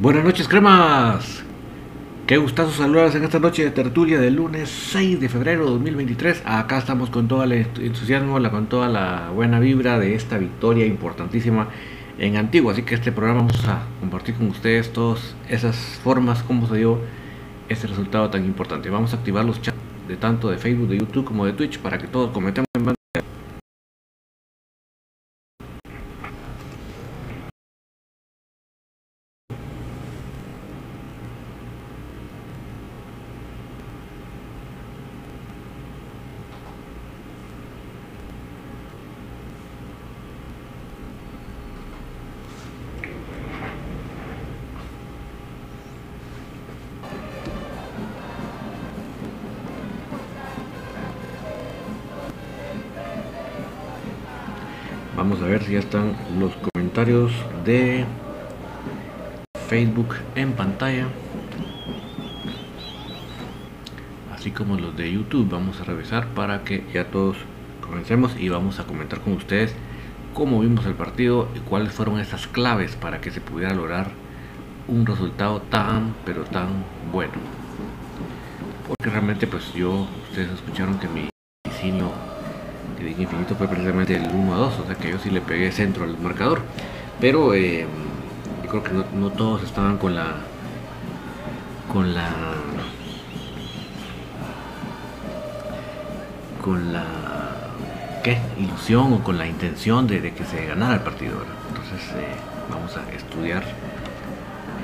Buenas noches, cremas. Qué gustazo saludarles en esta noche de tertulia del lunes 6 de febrero de 2023. Acá estamos con todo el entusiasmo, con toda la buena vibra de esta victoria importantísima en Antigua. Así que este programa vamos a compartir con ustedes todas esas formas, cómo se dio este resultado tan importante. Vamos a activar los chats de tanto de Facebook, de YouTube como de Twitch para que todos comentemos en Vamos a ver si ya están los comentarios de Facebook en pantalla. Así como los de YouTube. Vamos a revisar para que ya todos comencemos y vamos a comentar con ustedes cómo vimos el partido y cuáles fueron esas claves para que se pudiera lograr un resultado tan pero tan bueno. Porque realmente pues yo, ustedes escucharon que mi vecino que infinito fue precisamente el 1 a 2, o sea que yo sí le pegué centro al marcador. Pero eh, yo creo que no, todos estaban con la con la con la ¿qué? ilusión o con la intención de, que se ganara el partido. Entonces eh, vamos a estudiar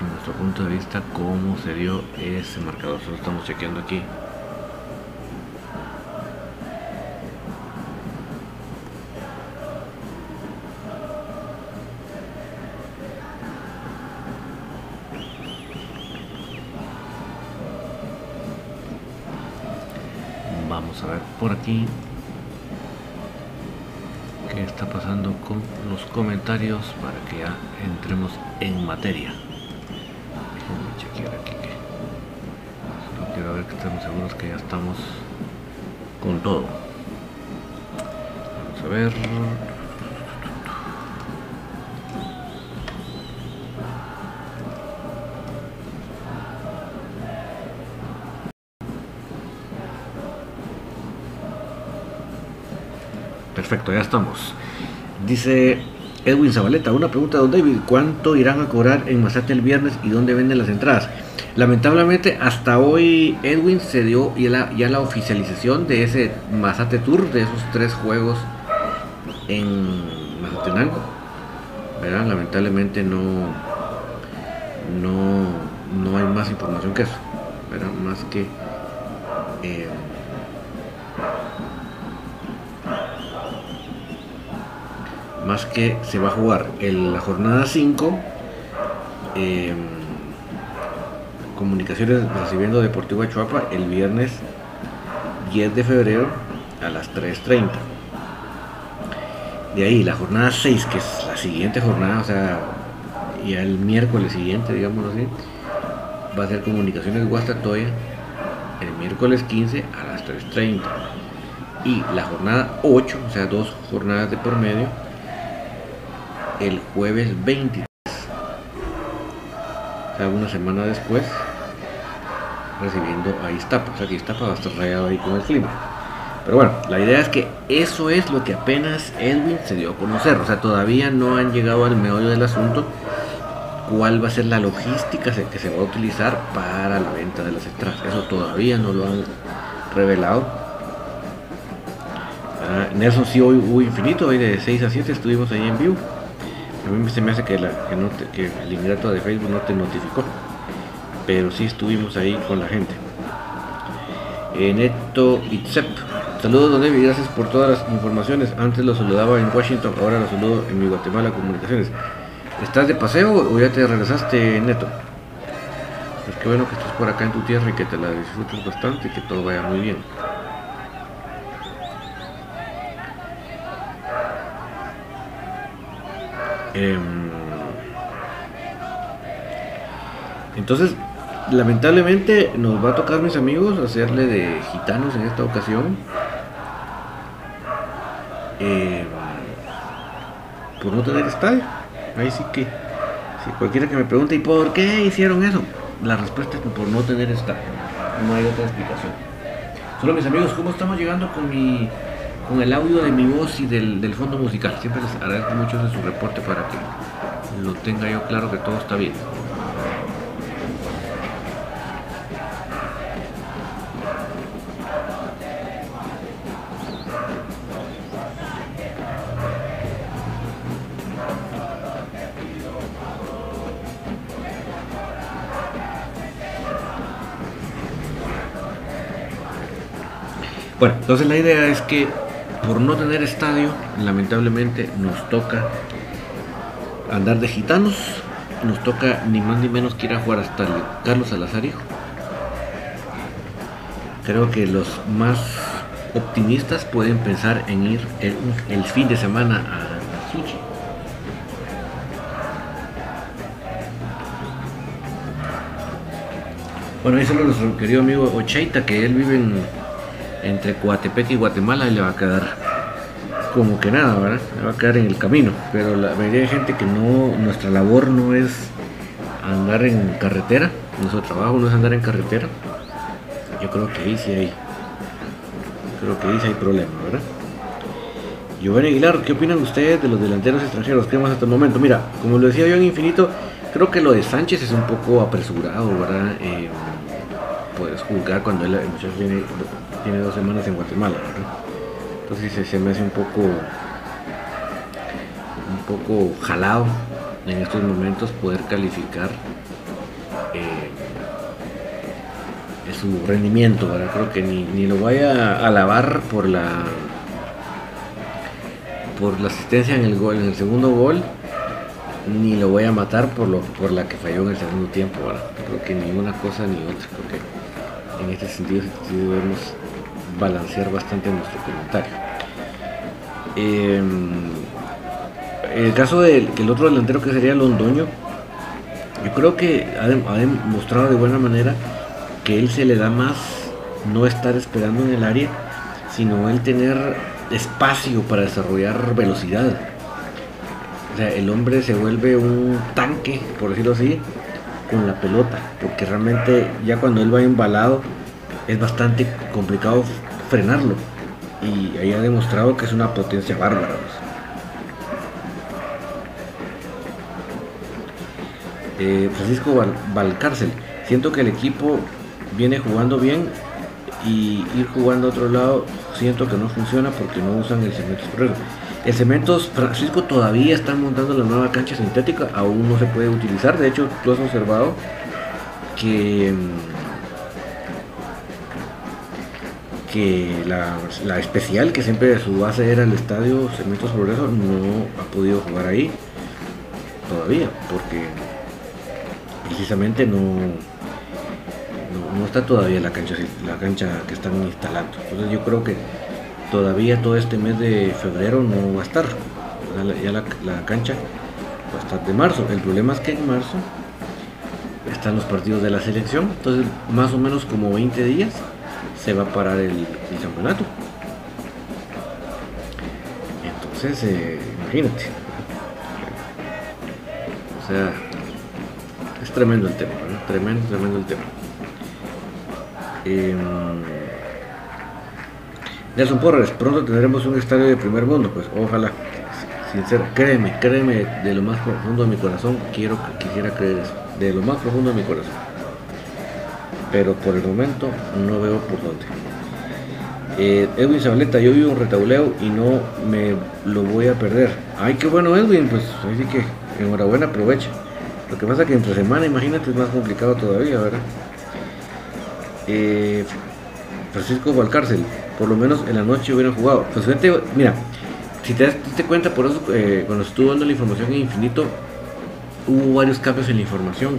en nuestro punto de vista cómo se dio ese marcador. Solo estamos chequeando aquí por aquí qué está pasando con los comentarios para que ya entremos en materia. Déjenme chequear aquí que ver que estemos seguros que ya estamos con todo. Vamos a ver. Perfecto, ya estamos. Dice Edwin Zabaleta, una pregunta, don David, ¿cuánto irán a cobrar en Masate el viernes y dónde venden las entradas? Lamentablemente hasta hoy Edwin se dio ya la, oficialización de ese Masate Tour, de esos tres juegos en Mazatenango. ¿verdad? Lamentablemente no, no, no hay más información que eso, más que... Eh, más que se va a jugar en la jornada 5 em, comunicaciones recibiendo Deportivo Achuapa el viernes 10 de febrero a las 3.30 de ahí la jornada 6 que es la siguiente jornada o sea ya el miércoles siguiente digamos así va a ser comunicaciones Guastatoya el miércoles 15 a las 3.30 y la jornada 8 o sea dos jornadas de por medio el jueves 23. O sea, una semana después, recibiendo a Iztapa. O sea que Iztapa va a estar rayado ahí con el clima. Pero bueno, la idea es que eso es lo que apenas Edwin se dio a conocer. O sea, todavía no han llegado al meollo del asunto. ¿Cuál va a ser la logística que se va a utilizar para la venta de las entradas? Eso todavía no lo han revelado. Ah, en sí hoy hubo infinito, hoy de 6 a 7 estuvimos ahí en vivo. A mí se me hace que, la, que, el ingrato de Facebook no te notificó. Pero sí estuvimos ahí con la gente. Eh, Neto Itzep. Saludos, don. Gracias por todas las informaciones. Antes lo saludaba en Washington, ahora lo saludo en mi Guatemala Comunicaciones. ¿Estás de paseo o ya te regresaste, Neto? Pues qué bueno que estés por acá en tu tierra y que te la disfrutes bastante y que todo vaya muy bien. Em, entonces, lamentablemente nos va a tocar, mis amigos, hacerle de gitanos en esta ocasión. Em, por no tener estadio. Ahí sí que Si cualquiera que me pregunte, ¿y por qué hicieron eso? La respuesta es por no tener esta. No hay otra explicación. Solo mis amigos, ¿cómo estamos llegando con mi con el audio de mi voz y del, del fondo musical? Siempre les agradezco mucho de su reporte para que lo tenga yo claro que todo está bien. Bueno, entonces la idea es que por no tener estadio, lamentablemente nos toca andar de gitanos, nos toca ni más ni menos que ir a jugar hasta Carlos Salazar hijo. Creo que los más optimistas pueden pensar en ir el, fin de semana a Suchi. Bueno, eso es nuestro querido amigo Ocheita, que él vive en entre Coatepec y Guatemala le va a quedar como que nada, ¿verdad? Le va a quedar en el camino. Pero la mayoría de gente que no, nuestra labor no es andar en carretera, nuestro trabajo no es andar en carretera. Yo creo que ahí sí hay, creo que ahí sí hay problema, ¿verdad? Giovanni Aguilar, ¿qué opinan ustedes de los delanteros extranjeros que hemos hasta el momento? Mira, como lo decía yo en Infinito, creo que lo de Sánchez es un poco apresurado, ¿verdad? Eh, puedes juzgar cuando el muchacho tiene, dos semanas en Guatemala, Entonces se, me hace un poco un poco jalado en estos momentos poder calificar eh, su rendimiento, Creo que ni, lo vaya a alabar por la por la asistencia en el gol, en el segundo gol, ni lo voy a matar por lo por la que falló en el segundo tiempo, Creo que ni una cosa ni otra, creo que en este sentido debemos balancear bastante nuestro comentario. Em, el caso del el otro delantero que sería Londoño, yo creo que ha, demostrado de buena manera que él se le da más no estar esperando en el área, sino el tener espacio para desarrollar velocidad. O sea, el hombre se vuelve un tanque, por decirlo así, con la pelota, porque realmente ya cuando él va embalado es bastante complicado frenarlo. Y ahí ha demostrado que es una potencia bárbara. Eh, Francisco Valcárcel, siento que el equipo viene jugando bien y ir jugando a otro lado siento que no funciona porque no usan el cemento El cemento Francisco todavía está montando la nueva cancha sintética, aún no se puede utilizar. De hecho, tú has observado que que la, especial, que siempre su base era el estadio Cementos Progreso, no ha podido jugar ahí todavía, porque precisamente no, no, está todavía la cancha, la cancha que están instalando. Entonces yo creo que todavía todo este mes de febrero no va a estar. Ya la, la cancha va a estar de marzo. El problema es que en marzo están los partidos de la selección, entonces más o menos como 20 días se va a parar el, campeonato. Entonces, eh, imagínate. O sea, es tremendo el tema, tremendo, tremendo el tema. Eh, Nelson Porres, pronto tendremos un estadio de primer mundo, pues ojalá. Sincero, créeme, créeme, de lo más profundo de mi corazón, quiero quisiera creer eso, de lo más profundo de mi corazón pero por el momento no veo por dónde. Eh, Edwin Zabaleta, yo vivo un retauleo y no me lo voy a perder. Ay, qué bueno Edwin, pues así que enhorabuena, aprovecha. Lo que pasa es que entre semana, imagínate, es más complicado todavía, ¿verdad? Eh, Francisco Valcárcel, por lo menos en la noche hubieran jugado. Pues mira, si te das cuenta, por eso eh, cuando estuvo dando la información en infinito, hubo varios cambios en la información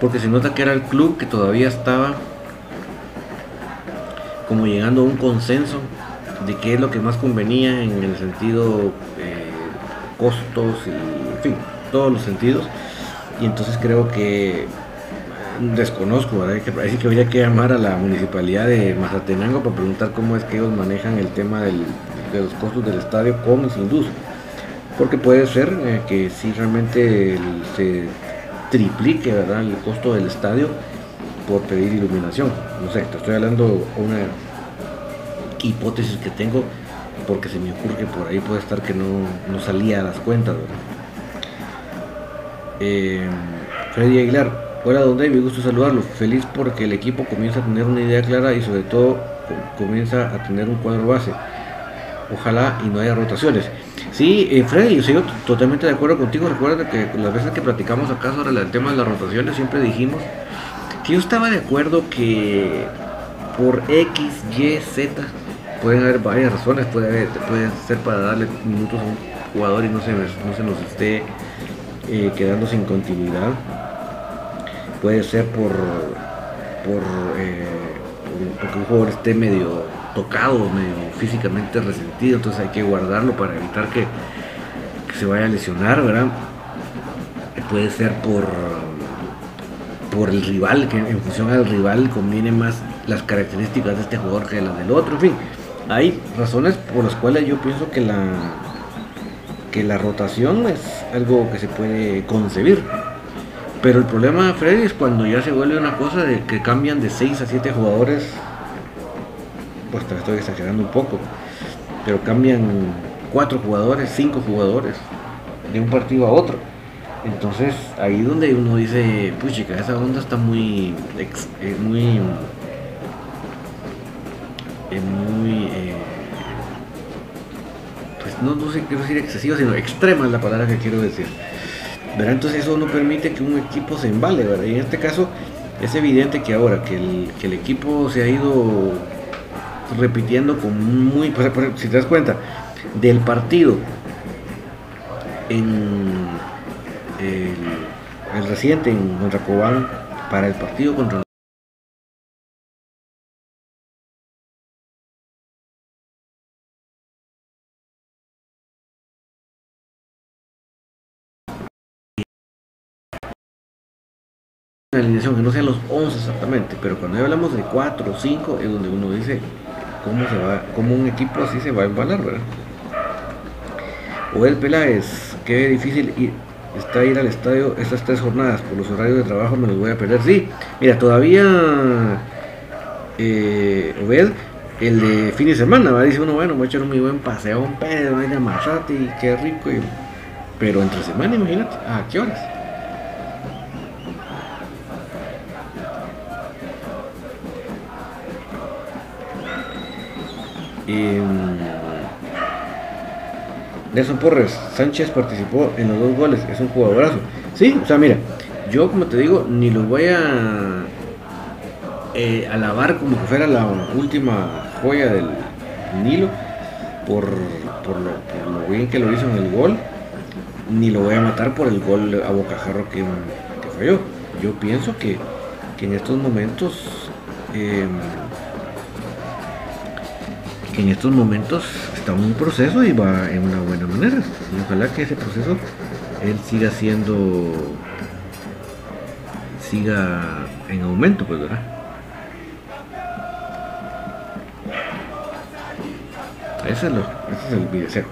porque se nota que era el club que todavía estaba como llegando a un consenso de qué es lo que más convenía en el sentido eh, costos y en fin, todos los sentidos. Y entonces creo que desconozco, ¿verdad? Que parece que habría que llamar a la municipalidad de Mazatenango para preguntar cómo es que ellos manejan el tema de los costos del estadio con y sin luz. Porque puede ser eh, que si realmente se triplique ¿verdad? el costo del estadio por pedir iluminación. No sé, te estoy hablando una hipótesis que tengo porque se me ocurre que por ahí puede estar que no, no salía a las cuentas. Eh, Freddy Aguilar, hola don David, gusto saludarlo. Feliz porque el equipo comienza a tener una idea clara y sobre todo comienza a tener un cuadro base. Ojalá y no haya rotaciones. Sí, eh, Freddy, yo sigo totalmente de acuerdo contigo. Recuerda que las veces que platicamos acá sobre el tema de las rotaciones siempre dijimos que yo estaba de acuerdo que por X, Y, Z pueden haber varias razones. Puede, ser para darle minutos a un jugador y no se, no se nos esté eh, quedando sin continuidad. Puede ser por, por eh, porque un jugador esté medio tocado, medio físicamente resentido, entonces hay que guardarlo para evitar que, se vaya a lesionar, ¿verdad? Puede ser por, por el rival, que en función al rival conviene más las características de este jugador que las del otro, en fin. Hay razones por las cuales yo pienso que la que la rotación es algo que se puede concebir. Pero el problema, Freddy, es cuando ya se vuelve una cosa de que cambian de 6 a 7 jugadores pues te estoy exagerando un poco, pero cambian cuatro jugadores, cinco jugadores de un partido a otro. Entonces ahí donde uno dice, puchica, esa onda está muy, eh, muy, eh, muy, eh, pues no, no sé quiero decir excesiva, sino extrema es la palabra que quiero decir. ¿Verdad? Entonces eso no permite que un equipo se embale, ¿verdad? Y en este caso es evidente que ahora que el, que el equipo se ha ido repitiendo con muy, si te das cuenta, del partido en el, reciente en contra Cobán para el partido contra una alineación que no sean los 11 exactamente, pero cuando hablamos de 4 o 5 es donde uno dice cómo se va, cómo un equipo así se va a embalar, ¿verdad? O el Peláez, qué difícil ir, está ir al estadio estas tres jornadas, por los horarios de trabajo me los voy a perder. Sí, mira, todavía eh, el de fin de semana, ¿va? dice uno, bueno, voy a echar un muy buen paseo un Pedro, vaya Machate, qué rico. Pero entre semana, imagínate, ¿a qué horas? Y, Nelson Porres, Sánchez participó en los dos goles, es un jugadorazo. Sí, o sea, mira, yo como te digo, ni lo voy a eh, alabar como que fuera la última joya del Nilo por, lo, bien que lo hizo en el gol, ni lo voy a matar por el gol a bocajarro que, que falló. Yo pienso que, en estos momentos eh, en estos momentos está un proceso y va en una buena manera. Y ojalá que ese proceso él siga siendo, siga en aumento, pues, ¿verdad? Ese es, lo, ese es el video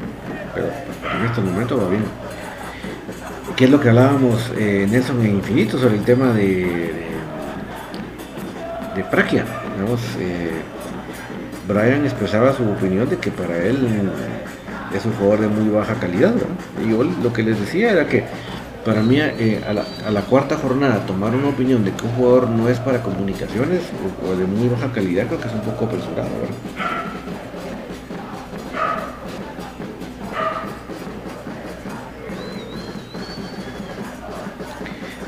pero en este momento va bien. ¿Qué es lo que hablábamos eh, Nelson en Infinito sobre el tema de, de, de Praquia? Eh, Brian expresaba su opinión de que para él es un jugador de muy baja calidad. Y yo lo que les decía era que para mí eh, a, la, cuarta jornada tomar una opinión de que un jugador no es para comunicaciones o, de muy baja calidad creo que es un poco apresurado.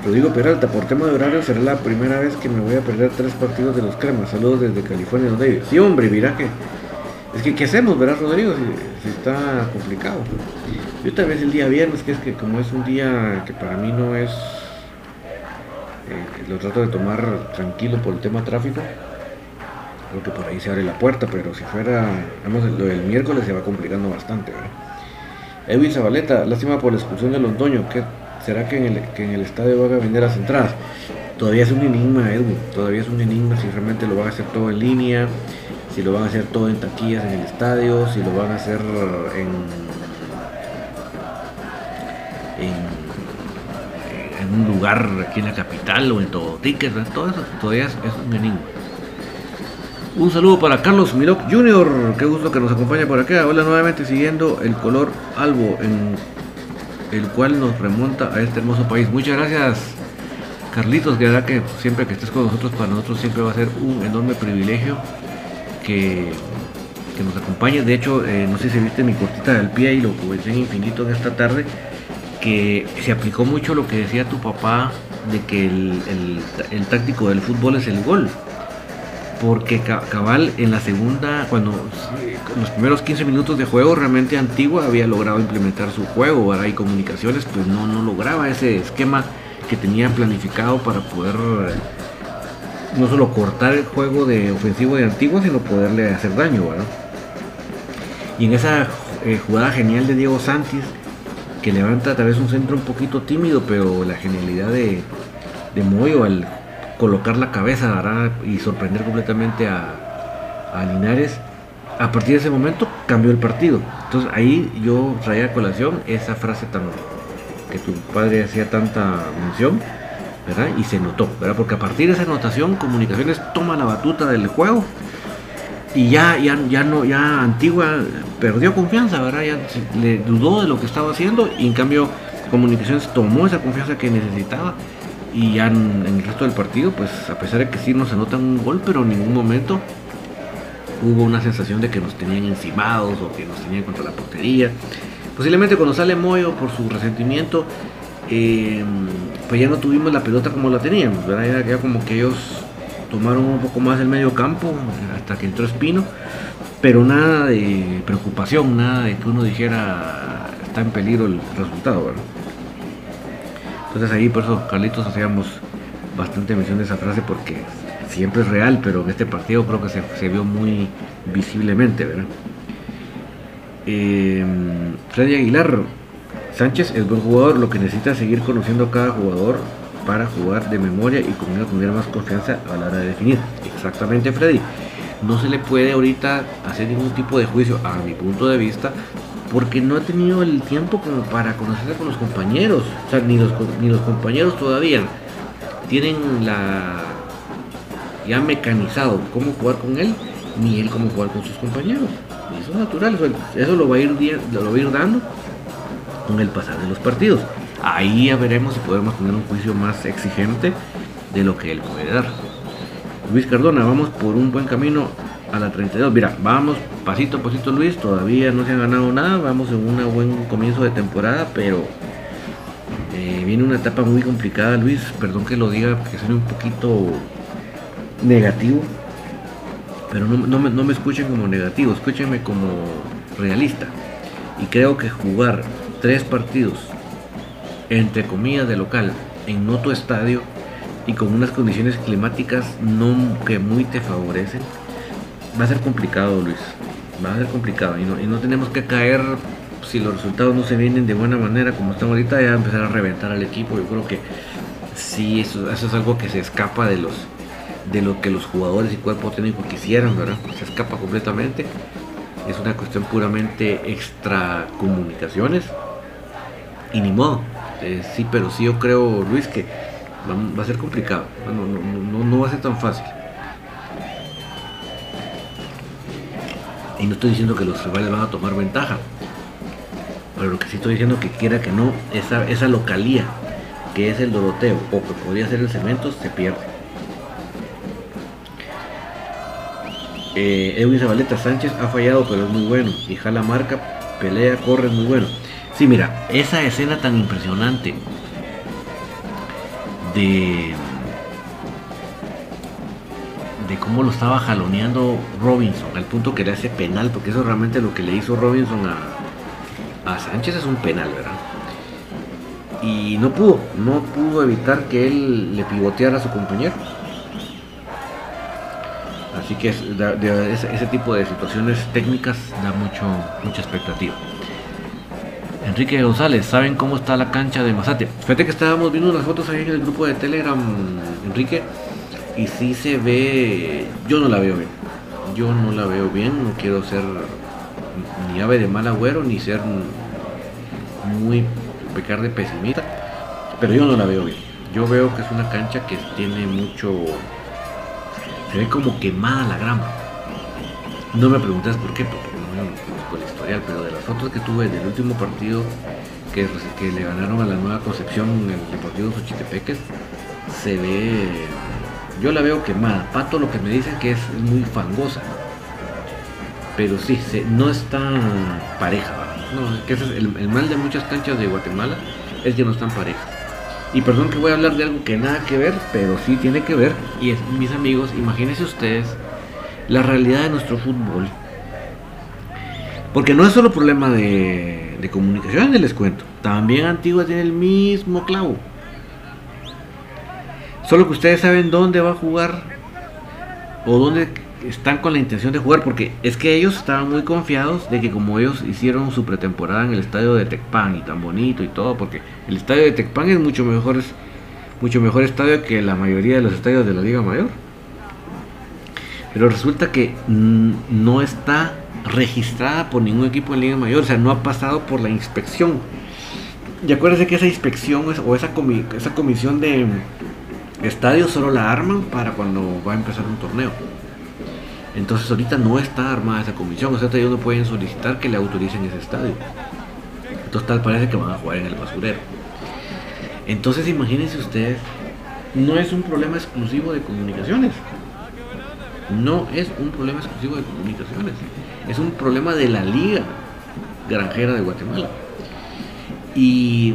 Rodrigo Peralta, por tema de horario será la primera vez que me voy a perder tres partidos de los cremas. Saludos desde California, donde Sí, hombre, mira que. Es que, ¿qué hacemos, verdad, Rodrigo? Si, está complicado. Yo tal vez el día viernes, que es que como es un día que para mí no es. Eh, lo trato de tomar tranquilo por el tema tráfico. Creo que por ahí se abre la puerta, pero si fuera. Vamos, lo del miércoles se va complicando bastante, ¿verdad? Edwin Zabaleta, lástima por la expulsión de Londoño. ¿Qué ¿Será que en, el, estadio van a vender las entradas? Todavía es un enigma, Edwin. Todavía es un enigma si realmente lo van a hacer todo en línea, si lo van a hacer todo en taquillas en el estadio, si lo van a hacer en, en un lugar aquí en la capital o en todo tickets, todo eso todavía es, un enigma. Un saludo para Carlos Miloc Jr., qué gusto que nos acompaña por acá. Hola nuevamente siguiendo el color albo en el cual nos remonta a este hermoso país. Muchas gracias Carlitos, de verdad que siempre que estés con nosotros, para nosotros siempre va a ser un enorme privilegio que, nos acompañe. De hecho, eh, no sé si viste mi cortita del pie y lo comenté en infinito en esta tarde, que se aplicó mucho lo que decía tu papá de que el, táctico del fútbol es el gol. Porque cabal en la segunda, cuando en los primeros 15 minutos de juego, realmente Antigua había logrado implementar su juego, ahora hay comunicaciones, pues no, no lograba ese esquema que tenían planificado para poder no solo cortar el juego de ofensivo de Antigua, sino poderle hacer daño, Y en esa eh, jugada genial de Diego Santis, que levanta tal vez un centro un poquito tímido, pero la genialidad de, de Moyo al colocar la cabeza y sorprender completamente a, a, Linares, a partir de ese momento cambió el partido. Entonces ahí yo traía a colación esa frase tan que tu padre hacía tanta mención, ¿verdad? Y se notó, ¿verdad? Porque a partir de esa anotación, Comunicaciones toma la batuta del juego y ya, ya, ya no, ya Antigua perdió confianza, ¿verdad? Ya le dudó de lo que estaba haciendo y en cambio Comunicaciones tomó esa confianza que necesitaba y ya en, el resto del partido, pues a pesar de que sí nos anotan un gol, pero en ningún momento hubo una sensación de que nos tenían encimados o que nos tenían contra la portería. Posiblemente cuando sale Moyo por su resentimiento, eh, pues ya no tuvimos la pelota como la teníamos, ¿verdad? Ya, como que ellos tomaron un poco más el medio campo hasta que entró Espino, pero nada de preocupación, nada de que uno dijera está en peligro el resultado. Entonces ahí por eso Carlitos hacíamos bastante mención de esa frase porque siempre es real, pero en este partido creo que se, se vio muy visiblemente, ¿verdad? Eh, Freddy Aguilar, Sánchez es buen jugador, lo que necesita es seguir conociendo a cada jugador para jugar de memoria y con tener más confianza a la hora de definir. Exactamente, Freddy. No se le puede ahorita hacer ningún tipo de juicio, a mi punto de vista, porque no ha tenido el tiempo como para conocerse con los compañeros. O sea, ni los, ni los compañeros todavía tienen la ya mecanizado cómo jugar con él, ni él cómo jugar con sus compañeros eso es natural, eso lo va a ir, lo va a ir dando con el pasar de los partidos. Ahí ya veremos si podemos tener un juicio más exigente de lo que él puede dar. Luis Cardona, vamos por un buen camino a la 32. Mira, vamos pasito a pasito Luis, todavía no se ha ganado nada, vamos en un buen comienzo de temporada, pero eh, viene una etapa muy complicada Luis, perdón que lo diga, que suene un poquito negativo, pero no, me, escuchen como negativo, escúchenme como realista. Y creo que jugar tres partidos, entre comillas, de local, en no tu estadio y con unas condiciones climáticas que muy te favorecen, va a ser complicado, Luis. Va a ser complicado y no, y no tenemos que caer si los resultados no se vienen de buena manera como están ahorita, ya empezar a reventar al equipo. Yo creo que sí, eso, eso es algo que se escapa de los de lo que los jugadores y cuerpo técnico quisieran, ¿verdad? Se escapa completamente. Es una cuestión puramente extracomunicaciones. Y ni modo. Eh, sí, pero sí yo creo, Luis, que va, a ser complicado. No, no, va a ser tan fácil. Y no estoy diciendo que los rivales van a tomar ventaja. Pero lo que sí estoy diciendo que quiera que no, esa, esa localía que es el Doroteo o que podría ser el cemento se pierde. Eh, Edwin Zabaleta Sánchez ha fallado, pero es muy bueno. Y jala marca, pelea, corre, es muy bueno. Sí, mira, esa escena tan impresionante de de cómo lo estaba jaloneando Robinson, al punto que le hace penal, porque eso realmente lo que le hizo Robinson a, a Sánchez es un penal, ¿verdad? Y no pudo, no pudo evitar que él le pivoteara a su compañero. Así que ese, tipo de situaciones técnicas da mucho, mucha expectativa. Enrique González, ¿saben cómo está la cancha de Mazate? Fíjate que estábamos viendo unas fotos ahí en el grupo de Telegram, Enrique, y sí se ve, yo no la veo bien. Yo no la veo bien, no quiero ser ni ave de mal agüero, ni ser muy pecar de pesimista, Pero yo no la veo bien. Yo veo que es una cancha que tiene mucho. Se ve como quemada la grama. No me preguntes por qué, porque no conozco el historial, pero de las fotos que tuve del último partido que, que le ganaron a la Nueva Concepción en el Deportivo Xochitepeques, se ve. Yo la veo quemada. Pato lo que me dicen que es muy fangosa. Pero sí, se, no está pareja. El, mal de muchas canchas de Guatemala es que no están parejas. Y perdón que voy a hablar de algo que nada que ver, pero sí tiene que ver. Y es, mis amigos, imagínense ustedes la realidad de nuestro fútbol. Porque no es solo problema de, de comunicación, les cuento. También Antigua tiene el mismo clavo. Solo que ustedes saben dónde va a jugar o dónde están con la intención de jugar, porque es que ellos estaban muy confiados de que como ellos hicieron su pretemporada en el estadio de Tecpan y tan bonito y todo, porque el estadio de Tecpan es mucho mejor, mucho mejor estadio que la mayoría de los estadios de la Liga Mayor. Pero resulta que no está registrada por ningún equipo en Liga Mayor, o sea, no ha pasado por la inspección. Y acuérdense que esa inspección o esa, esa comisión de estadios solo la arman para cuando va a empezar un torneo. Entonces ahorita no está armada esa comisión, o sea, ellos no pueden solicitar que le autoricen ese estadio. Entonces tal parece que van a jugar en el basurero. Entonces imagínense ustedes, no es un problema exclusivo de comunicaciones. No es un problema exclusivo de comunicaciones. Es un problema de la liga granjera de Guatemala. Y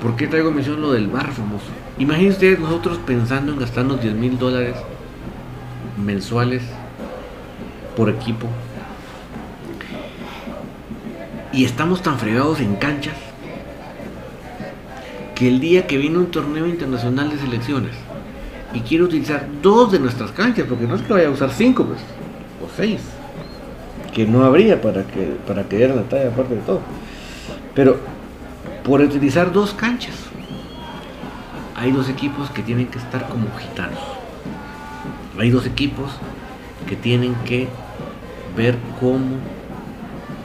por, qué traigo mención lo del bar famoso? Imagínense ustedes nosotros pensando en gastarnos 10 mil dólares mensuales por equipo. Y estamos tan fregados en canchas que el día que viene un torneo internacional de selecciones y quiero utilizar dos de nuestras canchas, porque no es que vaya a usar cinco, pues, o seis, que no habría para que para que la talla aparte de todo. Pero por utilizar dos canchas, hay dos equipos que tienen que estar como gitanos. Hay dos equipos que tienen que ver cómo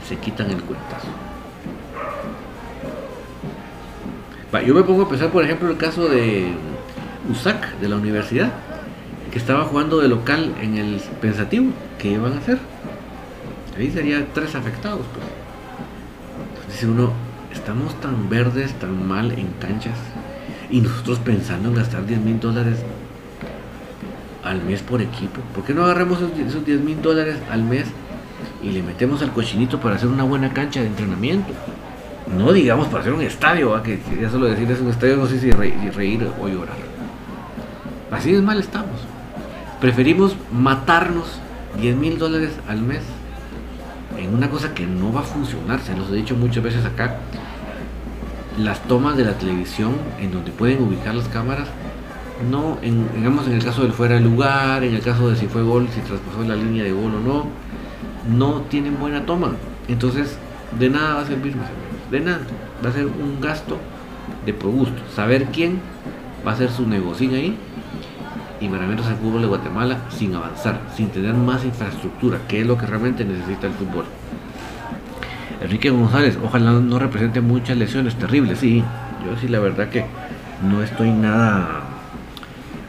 se quitan el cuentazo. yo me pongo a pensar, por ejemplo, el caso de USAC de la universidad, que estaba jugando de local en el pensativo. ¿Qué iban a hacer? Ahí serían tres afectados. Pues. dice uno, estamos tan verdes, tan mal en canchas, y nosotros pensando en gastar 10 mil dólares al mes por equipo. ¿Por qué no agarramos esos 10 mil dólares al mes y le metemos al cochinito para hacer una buena cancha de entrenamiento? No digamos para hacer un estadio, que ya solo decir es un estadio, no sé si reír, o llorar. Así es mal estamos. Preferimos matarnos 10 mil dólares al mes en una cosa que no va a funcionar. Se los he dicho muchas veces acá. Las tomas de la televisión en donde pueden ubicar las cámaras no, en, digamos en el caso del fuera de lugar, en el caso de si fue gol, si traspasó la línea de gol o no, no tienen buena toma. Entonces, de nada va a servir, de nada. Va a ser un gasto de por. Saber quién va a hacer su negocio ahí y menos el fútbol de Guatemala sin avanzar, sin tener más infraestructura, que es lo que realmente necesita el fútbol. Enrique González, ojalá no represente muchas lesiones terribles, sí, yo sí la verdad que no estoy nada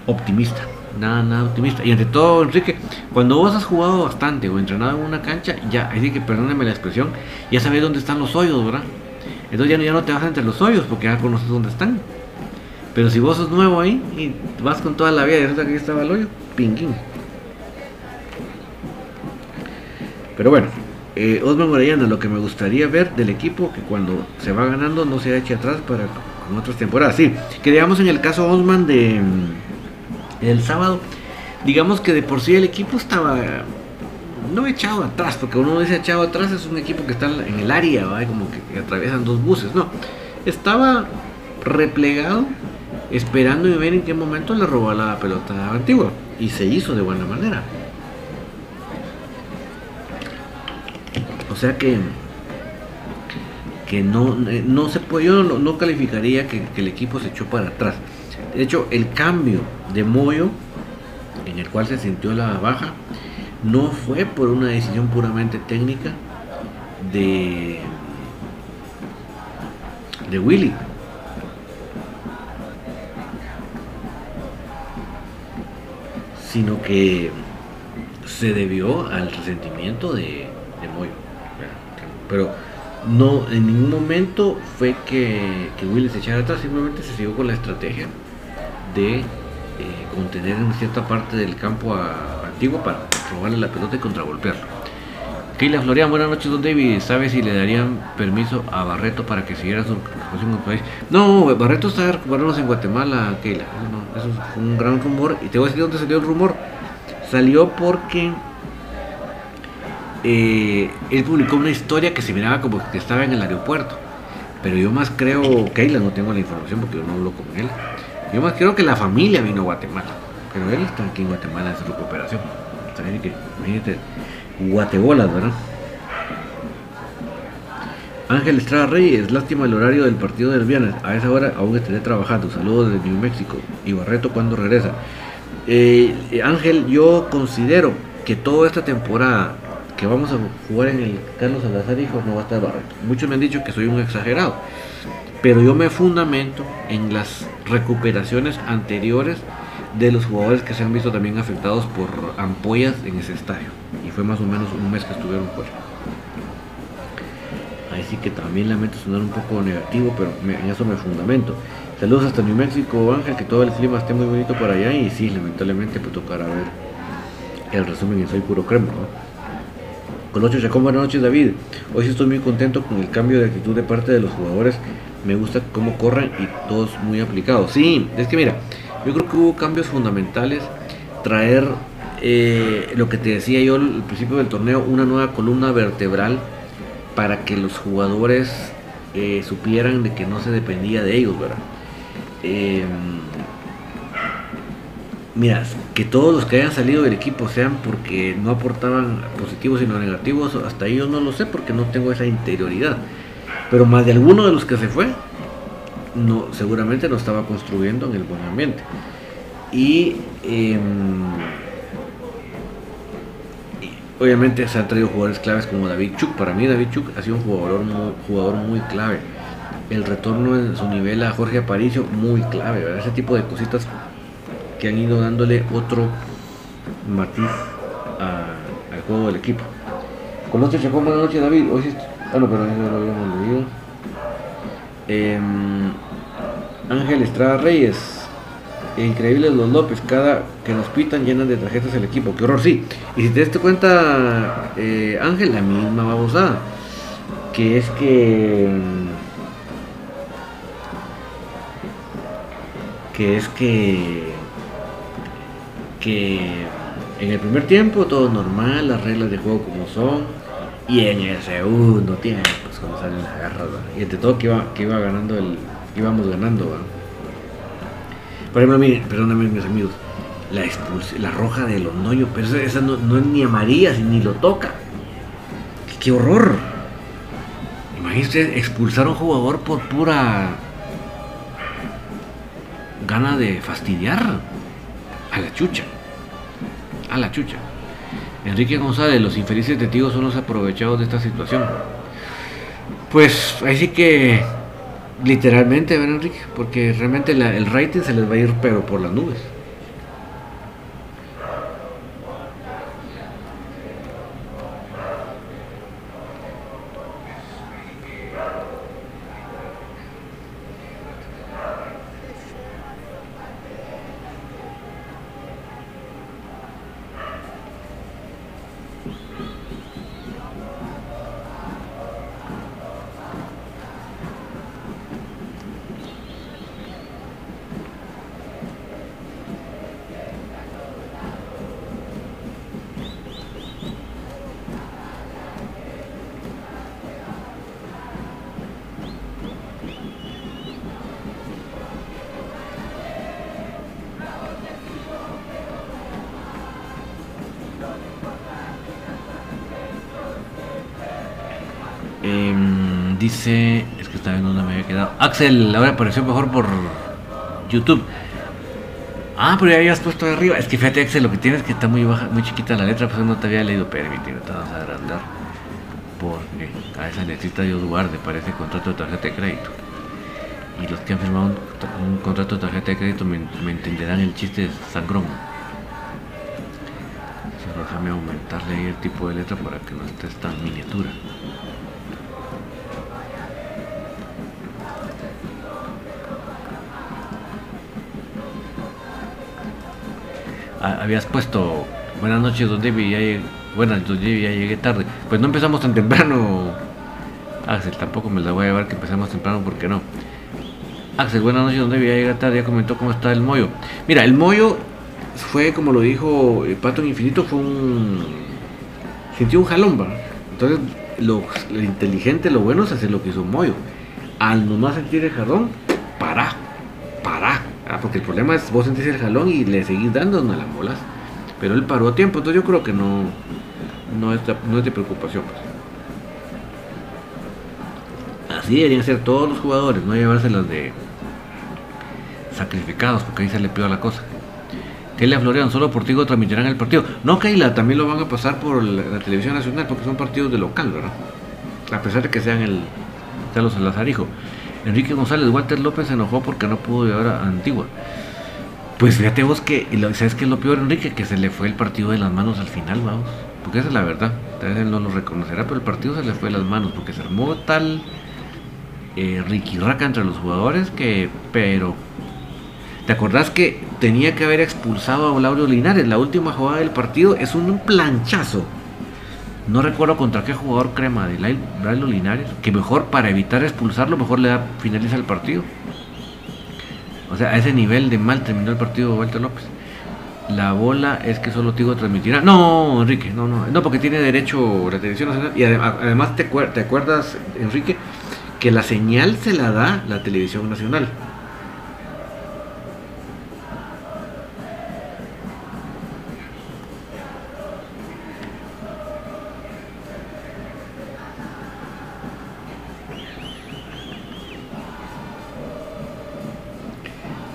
optimista. Nada, nada optimista. Y ante todo, Enrique, cuando vos has jugado bastante o entrenado en una cancha, ya, así que perdóneme la expresión, ya sabes dónde están los hoyos, ¿verdad? Entonces ya, ya no te vas entre los hoyos porque ya conoces dónde están. Pero si vos sos nuevo ahí y vas con toda la vida y resulta que ahí estaba el hoyo, pinguín. Pero bueno, eh, Osman Morellana, lo que me gustaría ver del equipo, que cuando se va ganando no se eche atrás para con otras temporadas. Sí, que digamos en el caso Osman de el sábado, digamos que de por sí el equipo estaba no echado atrás, porque uno dice echado atrás es un equipo que está en el área, como que, atraviesan dos buses, no, estaba replegado esperando y ver en qué momento le robó la pelota antigua y se hizo de buena manera. Sea que que no, no se puede, yo no, calificaría que el equipo se echó para atrás. De hecho, el cambio de Moyo, en el cual se sintió la baja, no fue por una decisión puramente técnica de de Willy. Sino que se debió al resentimiento de. Pero no, en ningún momento fue que, que Willy se echara atrás, simplemente se siguió con la estrategia de eh, contener en cierta parte del campo a, Antiguo para robarle la pelota y contragolpearlo. Keila Florian, buenas noches, don David. ¿Sabe si le darían permiso a Barreto para que siguiera su en el país? No, Barreto está recuperándose en Guatemala, Keila. eso es un gran rumor. Y te voy a decir dónde salió el rumor. Salió porque eh, él publicó una historia que se miraba como que estaba en el aeropuerto. Pero yo más creo, Keila, no tengo la información porque yo no hablo con él. Yo más creo que la familia vino a Guatemala. Pero él está aquí en Guatemala en su recuperación. que, imagínate, Guatebolas, ¿verdad? Ángel Estrada Reyes, lástima el horario del partido del viernes. A esa hora aún estaré trabajando. Saludos desde New México. Y Barreto cuando regresa. Eh, Ángel, yo considero que toda esta temporada que vamos a jugar en el Carlos Salazar Hijo no va a estar Barreto. Muchos me han dicho que soy un exagerado, pero yo me fundamento en las recuperaciones anteriores de los jugadores que se han visto también afectados por ampollas en ese estadio. Y fue más o menos un mes que estuvieron fuera. Ahí sí que también lamento sonar un poco negativo, pero en eso me fundamento. Saludos hasta New México, Ángel, que todo el clima esté muy bonito por allá. Y sí, lamentablemente, pues tocará ver el resumen y Soy Puro Crema. Colocho Chacón, buenas noches David. Hoy sí estoy muy contento con el cambio de actitud de parte de los jugadores. Me gusta cómo corren y todos muy aplicados. Sí, es que mira, yo creo que hubo cambios fundamentales. Traer eh, lo que te decía yo al principio del torneo, una nueva columna vertebral para que los jugadores eh, supieran de que no se dependía de ellos, ¿verdad? Eh, mira, que todos los que hayan salido del equipo sean porque no aportaban positivos sino negativos, hasta ahí yo no lo sé porque no tengo esa interioridad. Pero más de alguno de los que se fue, no, seguramente no estaba construyendo en el buen ambiente. Y, em, obviamente se han traído jugadores claves como David Chuk. Para mí David Chuk ha sido un jugador muy, jugador muy clave. El retorno en su nivel a Jorge Aparicio, muy clave. Ese tipo de cositas que han ido dándole otro matiz al juego del equipo. Con otro Chacón, buenas noches David. Hoy sí, ah, no, pero eso lo habíamos leído. Em, Ángel Estrada Reyes. Increíbles los López, cada que nos pitan llenan de tarjetas el equipo. Qué horror, sí. Y si te das cuenta, eh, Ángel, la misma babosada. Que es que. Que es que que en el primer tiempo todo normal, las reglas de juego como son, y en el segundo tiempo, pues cuando salen las garras, y entre todo que iba, que iba ganando el, íbamos ganando, Por ejemplo, miren, perdóname mis amigos, la la roja de Londoño, pero esa, no, es ni amarilla, ni lo toca. ¡Qué, horror! Imagínate expulsar a un jugador por pura gana de fastidiar. A la chucha. A la chucha. Enrique González, los infelices testigos son los aprovechados de esta situación. Pues ahí sí que literalmente, ¿verdad, Enrique? Porque realmente el rating se les va a ir pero por las nubes. Dice, es que está viendo dónde me había quedado. Axel, ahora apareció mejor por YouTube. Ah, pero ya habías puesto arriba. Es que fíjate, Axel, lo que tienes es que está muy baja, muy chiquita la letra, pues no te había leído. Permíteme, te vas a agrandar. Porque a esa letrita Dios guarde, parece contrato de tarjeta de crédito. y los que han firmado un, contrato de tarjeta de crédito me, entenderán el chiste de sangrón. Solo déjame aumentarle ahí el tipo de letra para que no esté tan miniatura. Habías puesto buenas noches, don David, ya llegué, buenas, don David, ya llegué tarde. Pues no empezamos tan temprano, Axel, tampoco me la voy a llevar que empezamos temprano porque no. Axel, buenas noches, don David, ya llegué tarde, ya comentó cómo está el mollo. Mira, el mollo fue, como lo dijo eh, Pato en Infinito, fue un... sintió un jalón, Entonces, lo, inteligente, lo bueno es hacer lo que hizo mollo. Al nomás sentir el jalón, para, porque el problema es vos sentís el jalón y le seguís dando no las bolas. Pero él paró a tiempo, entonces yo creo que no, no, es, de preocupación. Pues. Así deberían ser todos los jugadores, no llevárselas de sacrificados, porque ahí se le pidió la cosa. Keila Florian, solo por Tigo transmitirán el partido. No, Keila, también lo van a pasar por la, televisión nacional, porque son partidos de local, ¿verdad? A pesar de que sean el Carlos Salazar. Enrique González, Walter López se enojó porque no pudo llevar a Antigua. Pues fíjate vos que, ¿sabes qué es lo peor, Enrique? Que se le fue el partido de las manos al final, vamos. Porque esa es la verdad. Tal vez él no lo reconocerá, pero el partido se le fue de las manos porque se armó tal eh, Ricky Raca entre los jugadores que, pero. ¿Te acordás que tenía que haber expulsado a Lauro Linares? La última jugada del partido es un planchazo no recuerdo contra qué jugador crema de Lailo Linares, que mejor para evitar expulsarlo, mejor le da, finaliza el partido. O sea, a ese nivel de mal terminó el partido Walter López. La bola es que solo Tigo transmitirá. No, Enrique, no, no, no, porque tiene derecho la televisión nacional. Y además te, te acuerdas, Enrique, que la señal se la da la televisión nacional.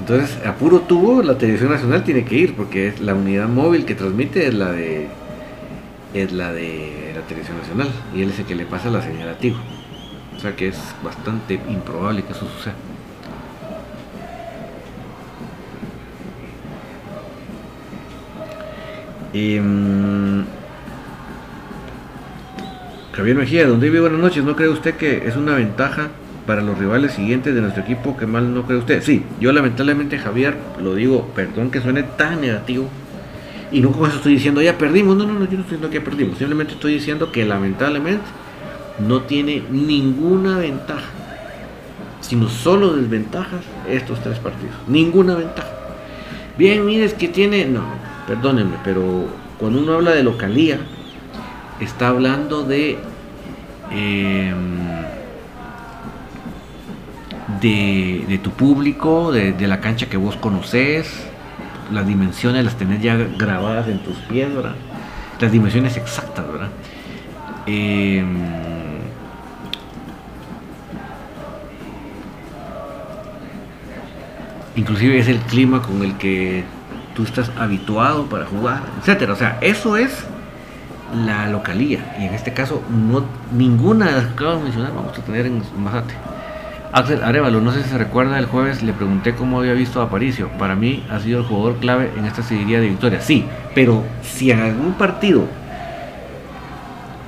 Entonces, a puro tubo, la televisión nacional tiene que ir, porque es la unidad móvil que transmite es la de es la de la televisión nacional y él es el que le pasa la señal a Tigo. O sea que es bastante improbable que eso suceda. Eh, Javier Mejía, donde vive buenas noches, ¿no cree usted que es una ventaja para los rivales siguientes de nuestro equipo que mal no cree usted. Sí, yo lamentablemente Javier, lo digo, perdón que suene tan negativo. Y no con eso estoy diciendo ya perdimos. No, no, no, yo no estoy diciendo que perdimos. Simplemente estoy diciendo que lamentablemente no tiene ninguna ventaja. Sino solo desventajas estos tres partidos. Ninguna ventaja. Bien, mires que tiene. No, perdónenme, pero cuando uno habla de localía, está hablando de. Eh, de, tu público, de, la cancha que vos conoces, las dimensiones las tenés ya grabadas en tus pies, ¿verdad? Las dimensiones exactas, ¿verdad? Em, inclusive es el clima con el que tú estás habituado para jugar, etcétera. O sea, eso es la localía. Y en este caso, no ninguna de las que acabo de mencionar vamos a tener en Mazate. Axel Arevalo, no sé si se recuerda, el jueves le pregunté cómo había visto a Aparicio. Para mí ha sido el jugador clave en esta seguiría de victoria. Sí, pero si en algún partido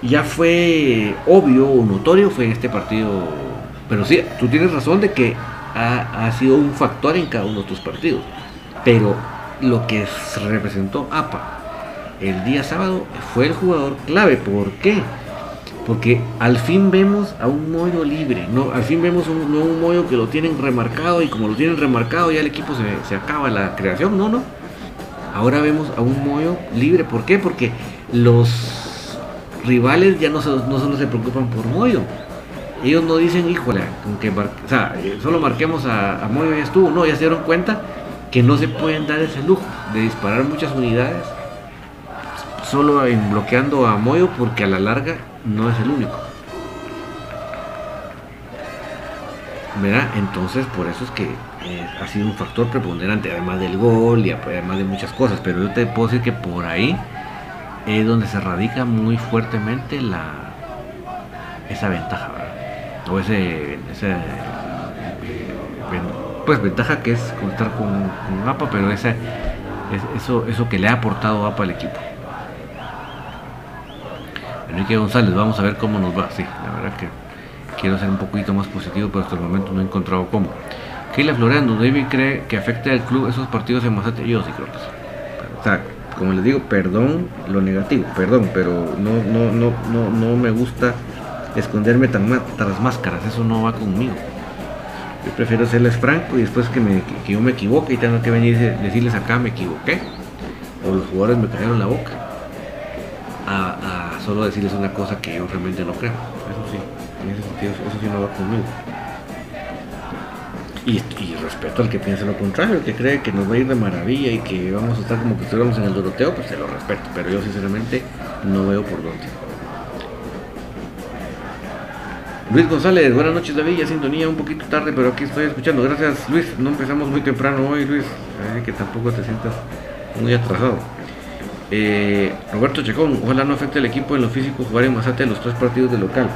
ya fue obvio o notorio, fue en este partido. Pero sí, tú tienes razón de que ha, sido un factor en cada uno de tus partidos. Pero lo que representó APA el día sábado fue el jugador clave. ¿Por qué? Porque al fin vemos a un Moyo libre, no, al fin vemos un, no un Moyo que lo tienen remarcado y como lo tienen remarcado ya el equipo se, acaba la creación, no, no. Ahora vemos a un Moyo libre, ¿por qué? Porque los rivales ya no, solo se preocupan por Moyo, ellos no dicen, híjole, que o sea, solo marquemos a, Moyo y estuvo, no, ya se dieron cuenta que no se pueden dar ese lujo de disparar muchas unidades solo en bloqueando a Moyo porque a la larga no es el único. ¿Verdad? Entonces, por eso es que eh, ha sido un factor preponderante, además del gol y además de muchas cosas. Pero yo te puedo decir que por ahí es donde se radica muy fuertemente la esa ventaja. O ese, ese pues ventaja que es contar con, con APA, pero esa, eso, eso que le ha aportado APA al equipo. Enrique González, vamos a ver cómo nos va. Sí, la verdad que quiero ser un poquito más positivo, pero hasta el momento no he encontrado cómo. Keila Florando, David cree que afecta al club esos partidos en Mazate. Yo sí creo que sí. O sea, como les digo, perdón lo negativo, perdón, pero no, no, no, no, no me gusta esconderme tan tras máscaras, eso no va conmigo. Yo prefiero serles franco y después que, yo me equivoque y tengo que venir y decirles acá me equivoqué. O los jugadores me cayeron la boca. Solo decirles una cosa que yo realmente no creo. Eso sí, en ese sentido, eso sí no va conmigo. Y, respeto al que piensa lo contrario, el que cree que nos va a ir de maravilla y que vamos a estar como que estuviéramos en el Doroteo, pues se lo respeto, pero yo sinceramente no veo por dónde. Luis González, buenas noches David, ya sintonía un poquito tarde, pero aquí estoy escuchando. Gracias Luis, no empezamos muy temprano hoy Luis, que tampoco te sientas muy atrasado. Eh, Roberto Chacón, ojalá no afecte al equipo en lo físico jugar en Mazate los tres partidos de local.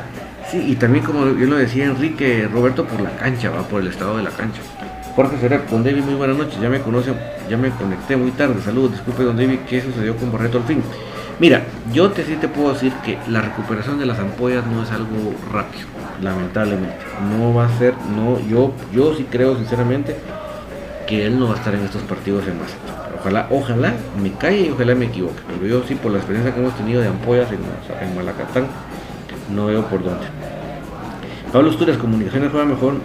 Sí, y también como yo lo decía Enrique, Roberto por la cancha, va por el estado de la cancha. Jorge Será, don David, muy buenas noches, ya me conoce, ya me conecté muy tarde, saludos, disculpe don David, ¿qué sucedió con Barreto al fin? Mira, yo sí te puedo decir que la recuperación de las ampollas no es algo rápido, lamentablemente. No va a ser, no, yo, yo sí creo sinceramente que él no va a estar en estos partidos en más. Ojalá, ojalá me calle y ojalá me equivoque. Pero yo sí, por la experiencia que hemos tenido de ampollas en, Malacatán, no veo por dónde. Pablo Asturias, comunicaciones juega mejor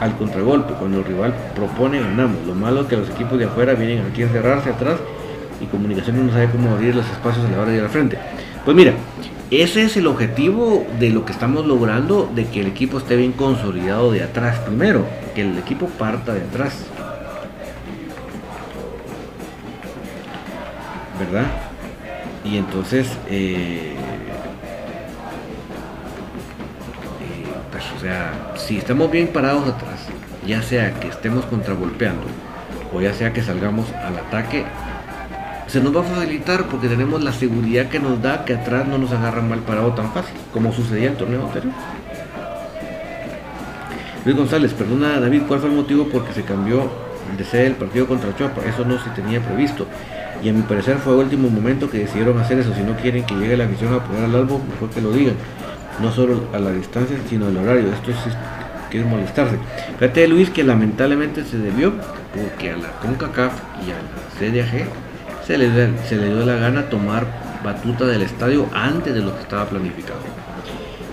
al contragolpe, cuando el rival propone ganamos. Lo malo es que los equipos de afuera vienen aquí a encerrarse atrás y comunicaciones no sabe cómo abrir los espacios a la hora de ir al frente. Pues mira, ese es el objetivo de lo que estamos logrando, de que el equipo esté bien consolidado de atrás primero, que el equipo parta de atrás. ¿Verdad? Y entonces, eh, O sea, si estamos bien parados atrás, ya sea que estemos contragolpeando o ya sea que salgamos al ataque, se nos va a facilitar porque tenemos la seguridad que nos da que atrás no nos agarran mal parado tan fácil, como sucedía en el torneo anterior. Luis González, perdona David, ¿cuál fue el motivo por que se cambió de ser el partido contra Chuapa? Eso no se tenía previsto. Y a mi parecer fue el último momento que decidieron hacer eso. Si no quieren que llegue la afición a poner al álbum, mejor que lo digan no solo a la distancia, sino al horario. Esto sí quiere molestarse. Fíjate Luis que lamentablemente se debió porque a la CONCACAF y a la CDAG se le, se le dio la gana tomar batuta del estadio antes de lo que estaba planificado.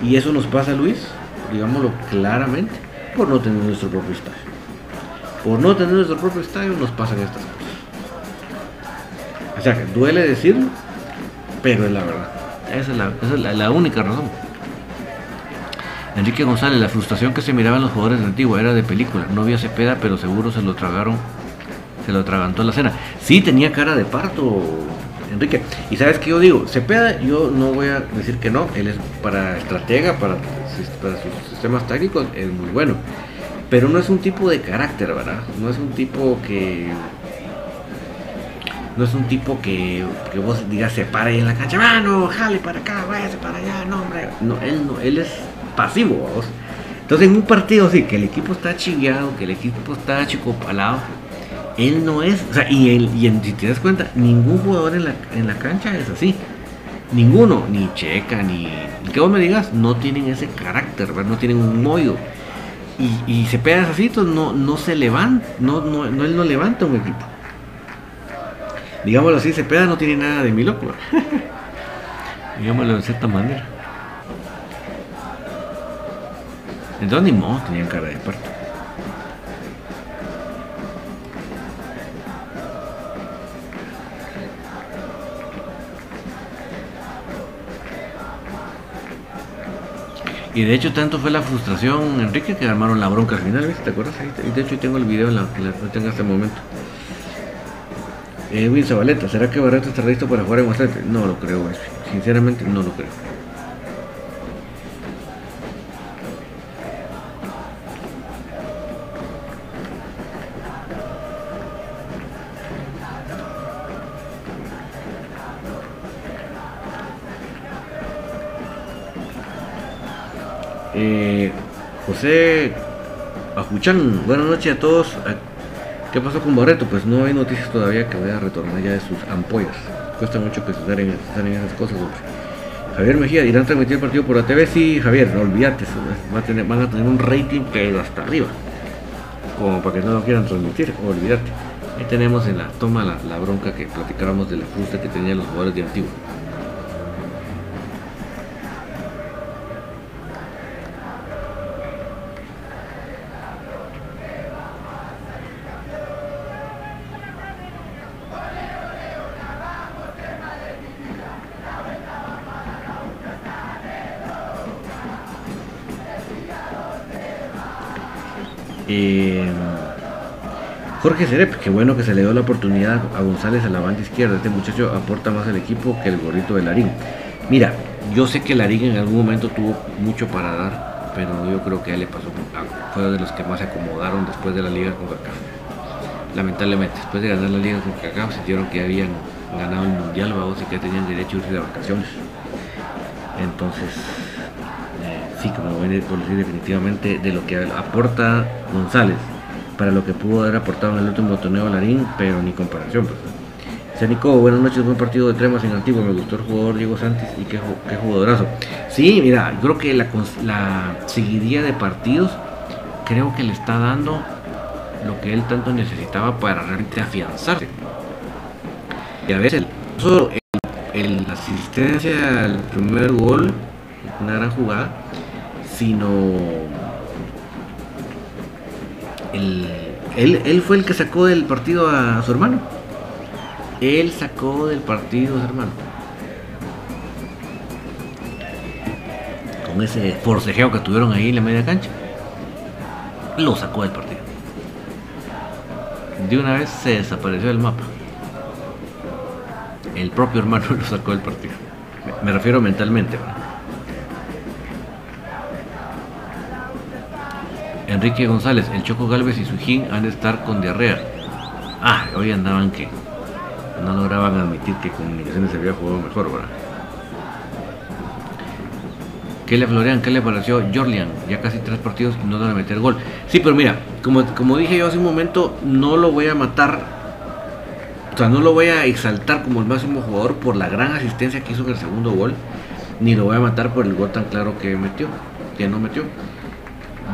Y eso nos pasa Luis, digámoslo claramente, por no tener nuestro propio estadio. Por no tener nuestro propio estadio nos pasan estas cosas. O sea que duele decirlo, pero es la verdad. Esa es la, esa es la única razón. Enrique González, la frustración que se miraba en los jugadores de Antigua era de película. No había Cepeda, pero seguro se lo tragaron, se lo tragantó la cena. Sí, tenía cara de parto, Enrique. Y sabes qué yo digo, Cepeda, yo no voy a decir que no. Él es para estratega, para, para sus sistemas tácticos, es muy bueno. Pero no es un tipo de carácter, ¿verdad? No es un tipo que no es un tipo que, que vos digas se para ahí en la cancha, mano, jale para acá, váyase para allá, no hombre. No, él no, él es pasivo. Entonces en un partido así, que el equipo está chiviado, que el equipo está chicopalado, él no es, o sea, y, él, y si te das cuenta, ningún jugador en la, en la cancha es así. Ninguno, ni Checa, ni, que vos me digas, no tienen ese carácter, no tienen un mollo. Y, y se entonces no, no se levanta, no, no, no, él no levanta un equipo. Digámoslo así, Cepeda no tiene nada de mi loco. Digámoslo de cierta manera. Entonces ni modo, tenían cara de parto. Y de hecho tanto fue la frustración, Enrique, que armaron la bronca al final, ¿viste? ¿Te acuerdas? Y de hecho tengo el video la que lo tengo hasta el momento. Edwin Zabaleta, ¿será que Barreto está listo para jugar en Guasate? No lo creo, sinceramente no lo creo. José Ajuchan, buenas noches a todos. ¿Qué pasó con Barreto? Pues no hay noticias todavía que vaya a retornar ya de sus ampollas. Cuesta mucho que se en, en esas cosas, Javier Mejía, ¿irán transmitir el partido por la TV? Sí, Javier, no olvídate, van a tener, un rating que hasta arriba. Como para que no lo quieran transmitir, olvídate. Ahí tenemos en la toma la, la bronca que platicábamos de la fruta que tenían los jugadores de Jorge Cerep, qué bueno que se le dio la oportunidad a González a la banda izquierda. Este muchacho aporta más al equipo que el gorrito de Larín. Mira, yo sé que Larín en algún momento tuvo mucho para dar, pero yo creo que a él le pasó. Fue de los que más se acomodaron después de la Liga con Cacao. Lamentablemente, después de ganar la Liga con Cacao, sintieron que habían ganado el Mundial, vamos, y que tenían derecho a irse de vacaciones. Entonces, sí, como ven, definitivamente de lo que aporta González para lo que pudo haber aportado en el último torneo Larín, pero ni comparación. Pues. Buenas noches, buen partido de Tremas en Antiguo, me gustó el jugador Diego Santos y qué, jugadorazo. Sí, mira, yo creo que la, la seguidilla de partidos creo que le está dando lo que él tanto necesitaba para realmente afianzarse. Y a veces, solo el, la asistencia al primer gol, una gran jugada, sino él, fue el que sacó del partido a, su hermano. Él sacó del partido a su hermano. Con ese forcejeo que tuvieron ahí en la media cancha. Lo sacó del partido. De una vez se desapareció del mapa. El propio hermano lo sacó del partido. Me refiero mentalmente. Enrique González, el Choco Galvez y Sujín han de estar con diarrea. Ah, hoy andaban que no lograban admitir que Comunicaciones había jugado mejor, ¿verdad? ¿Qué le florean? ¿Qué le pareció Jorlian? Ya casi tres partidos y no van a meter gol. Sí, pero mira, como, como dije yo hace un momento, no lo voy a matar. O sea, no lo voy a exaltar como el máximo jugador por la gran asistencia que hizo en el segundo gol. Ni lo voy a matar por el gol tan claro que metió, que no metió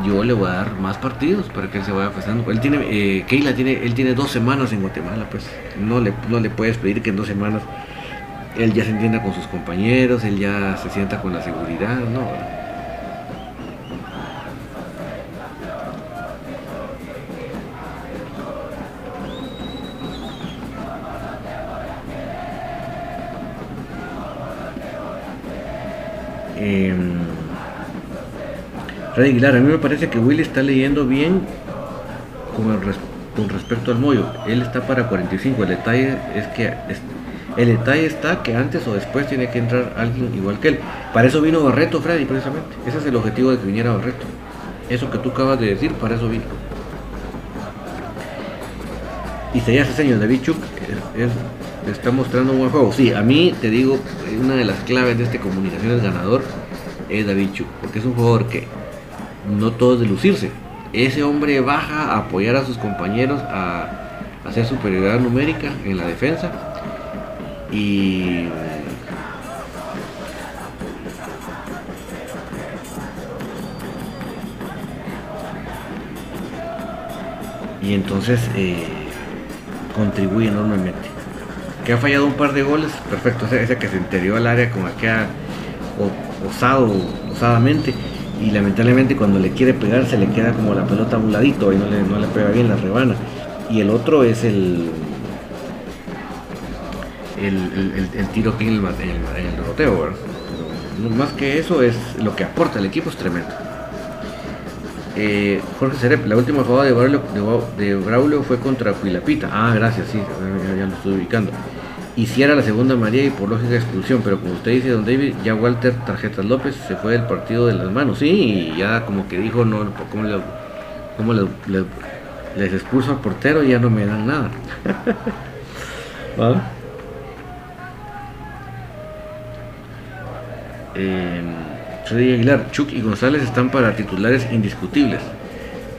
yo le voy a dar más partidos para que él se vaya pasando. Él tiene, eh, Keila tiene, él tiene dos semanas en Guatemala, pues no le, no le puedes pedir que en dos semanas él ya se entienda con sus compañeros, él ya se sienta con la seguridad, no. Eh, Freddy Aguilar, a mí me parece que Willy está leyendo bien con, respecto al Moyo. Él está para 45. El detalle es que el detalle está que antes o después tiene que entrar alguien igual que él. Para eso vino Barreto, Freddy, precisamente. Ese es el objetivo de que viniera Barreto. Eso que tú acabas de decir, para eso vino. Y se ese señor David Chuk está mostrando un buen juego. Sí, a mí te digo, una de las claves de este comunicaciones ganador es David Chuk, porque es un jugador que no todo es de lucirse. Ese hombre baja a apoyar a sus compañeros a hacer superioridad numérica en la defensa y y entonces eh, contribuye enormemente. Que ha fallado un par de goles, perfecto, ese, que se interió al área con aquella osado, osadamente y lamentablemente cuando le quiere pegar se le queda como la pelota a un ladito y no le, no le pega bien la rebana. Y el otro es el el, tiro aquí en el, el, roteo, más que eso es lo que aporta el equipo es tremendo. Eh, Jorge Cerep, la última jugada de Braulio, fue contra Cuilapita. Ah, gracias, sí, ya lo estoy ubicando hiciera la segunda María y por lógica expulsión, pero como usted dice, don David, ya Walter Tarjetas López se fue del partido de las manos, sí, y ya como que dijo, no, ¿cómo, le, cómo le, les expulso al portero? Ya no me dan nada. ¿Vale? Eh, Freddy Aguilar, Chuck y González están para titulares indiscutibles.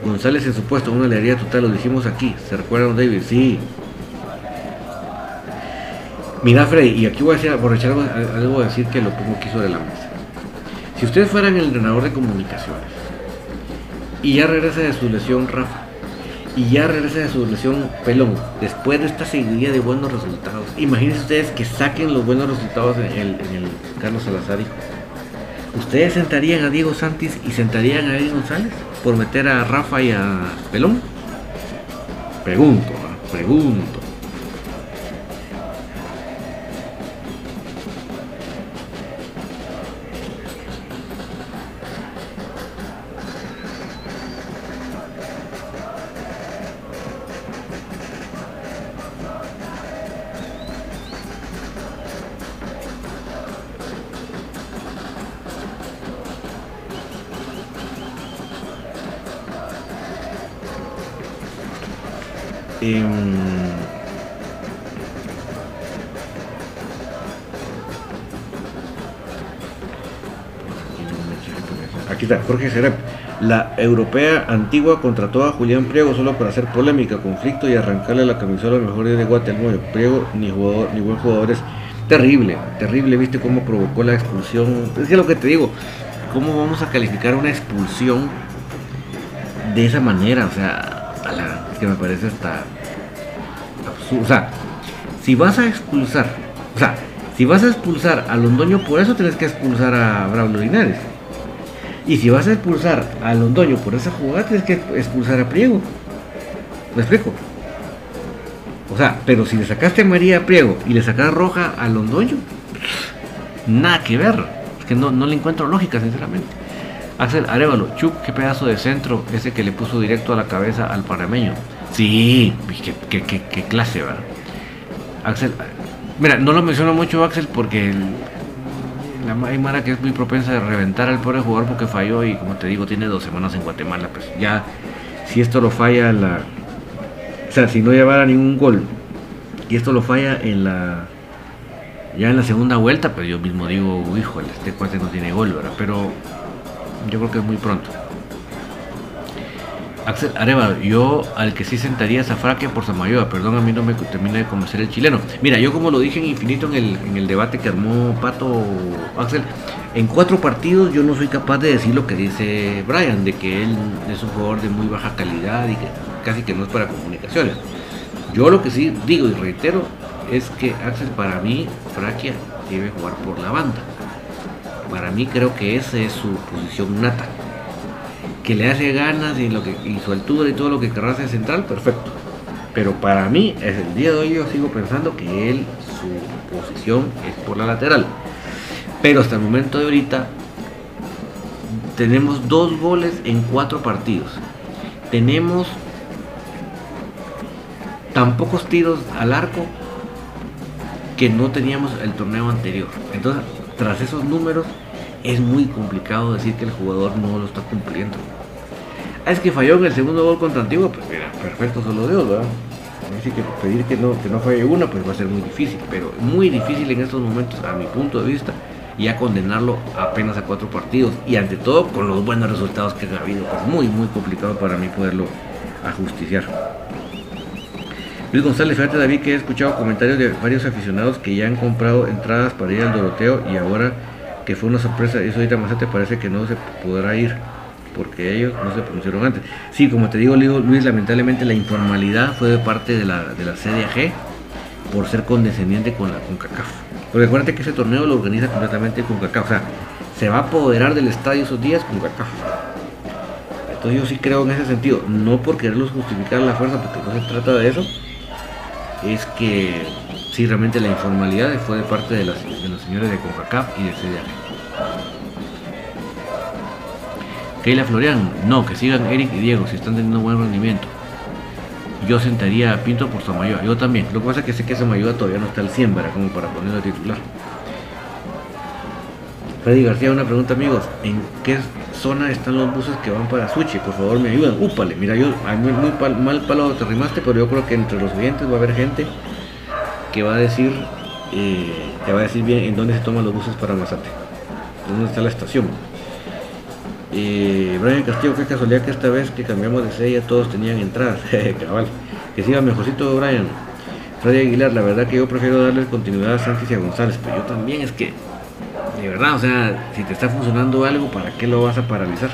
González en su puesto, una alegría total, lo dijimos aquí. ¿Se recuerdan, David? Sí. Mira, Freddy, y aquí voy a decir, aprovechar algo, a decir que lo pongo aquí sobre la mesa. Si ustedes fueran el entrenador de comunicaciones y ya regresa de su lesión Rafa y ya regresa de su lesión Pelón, después de esta seguidilla de buenos resultados, imagínense ustedes que saquen los buenos resultados en el, Carlos Salazar. ¿Ustedes sentarían a Diego Santis y sentarían a Eddie González por meter a Rafa y a Pelón? Pregunto, pregunto. La europea antigua contrató a Julián Priego solo para hacer polémica, conflicto y arrancarle la camisola a los mejores de Guatemala. Priego ni jugador, ni buen jugador es terrible, terrible. ¿Viste cómo provocó la expulsión? Es que lo que te digo, ¿cómo vamos a calificar una expulsión de esa manera? O sea, que me parece hasta o sea, si vas a expulsar, o sea, si vas a expulsar a Londoño, por eso tienes que expulsar a Braulio Linares. Y si vas a expulsar a Londoño por esa jugada, tienes que expulsar a Priego. ¿Me explico? O sea, pero si le sacaste a María Priego y le sacas roja a Londoño, nada que ver. Es que no, le encuentro lógica, sinceramente. Axel Arevalo, Chup, qué pedazo de centro ese que le puso directo a la cabeza al parameño. Sí, qué, clase, ¿verdad? Axel, mira, no lo menciono mucho Axel porque la hay que es muy propensa de reventar al pobre jugador porque falló y como te digo, tiene dos semanas en Guatemala, pues ya, si esto lo falla la... O sea, si no llevara ningún gol y esto lo falla en la... Ya en la segunda vuelta, pues yo mismo digo, híjole, este cuate no tiene gol, ¿verdad? Pero yo creo que es muy pronto. Axel Areva, yo al que sí sentaría esa fraque por Samayoa, perdón, a mí no me termina de conocer el chileno. Mira, yo como lo dije en Infinito en el, en el debate que armó Pato Axel, en cuatro partidos yo no soy capaz de decir lo que dice Brian, de que él es un jugador de muy baja calidad y que casi que no es para comunicaciones. Yo lo que sí digo y reitero es que Axel para mí, Fraquia, debe jugar por la banda. Para mí creo que esa es su posición nata que le hace ganas y, lo que, y su altura y todo lo que querrá hacer central, perfecto. Pero para mí, es el día de hoy yo sigo pensando que él, su posición es por la lateral. Pero hasta el momento de ahorita, tenemos dos goles en cuatro partidos. Tenemos tan pocos tiros al arco que no teníamos el torneo anterior. Entonces, tras esos números, es muy complicado decir que el jugador no lo está cumpliendo. Ah, es que falló en el segundo gol contra Antigua, pues mira, perfecto, solo Dios, ¿verdad? Así que pedir que no, que no falle una, pues va a ser muy difícil, pero muy difícil en estos momentos, a mi punto de vista, ya condenarlo apenas a cuatro partidos y ante todo con los buenos resultados que ha habido. Es muy, muy complicado para mí poderlo ajusticiar. Luis González, fíjate David que he escuchado comentarios de varios aficionados que ya han comprado entradas para ir al Doroteo y ahora que fue una sorpresa, eso ahorita más te parece que no se podrá ir porque ellos no se pronunciaron antes. Sí, como te digo, Luis, lamentablemente la informalidad fue de parte de la, de la CDAG por ser condescendiente con la CONCACAF. Porque acuérdate que ese torneo lo organiza completamente CONCACAF, o sea, se va a apoderar del estadio esos días CONCACAF. Entonces yo sí creo en ese sentido, no por quererlos justificar la fuerza, porque no se trata de eso, es que sí, realmente la informalidad fue de parte de, de los señores de CONCACAF y de CDAG. Keila Florian, no, que sigan Eric y Diego si están teniendo buen rendimiento. Yo sentaría a Pinto por Samayoa, yo también. Lo que pasa es que sé que Samayoa todavía no está al 100, ¿verdad? Como para ponerlo a titular. Freddy García, una pregunta amigos, ¿en qué zona están los buses que van para Suchi? Por favor me ayudan. Úpale, mira, yo muy, mal palo te rimaste, pero yo creo que entre los oyentes va a haber gente que va a decir, eh, que va a decir bien en dónde se toman los buses para Mazate. ¿Dónde está la estación? Eh, Brian Castillo, qué casualidad que esta vez que cambiamos de sella todos tenían entradas. Cabal. Que siga mejorcito, Brian. Freddy Aguilar, la verdad que yo prefiero darle continuidad a Santis y a González, pero yo también es que, de verdad, o sea, si te está funcionando algo, ¿para qué lo vas a paralizar?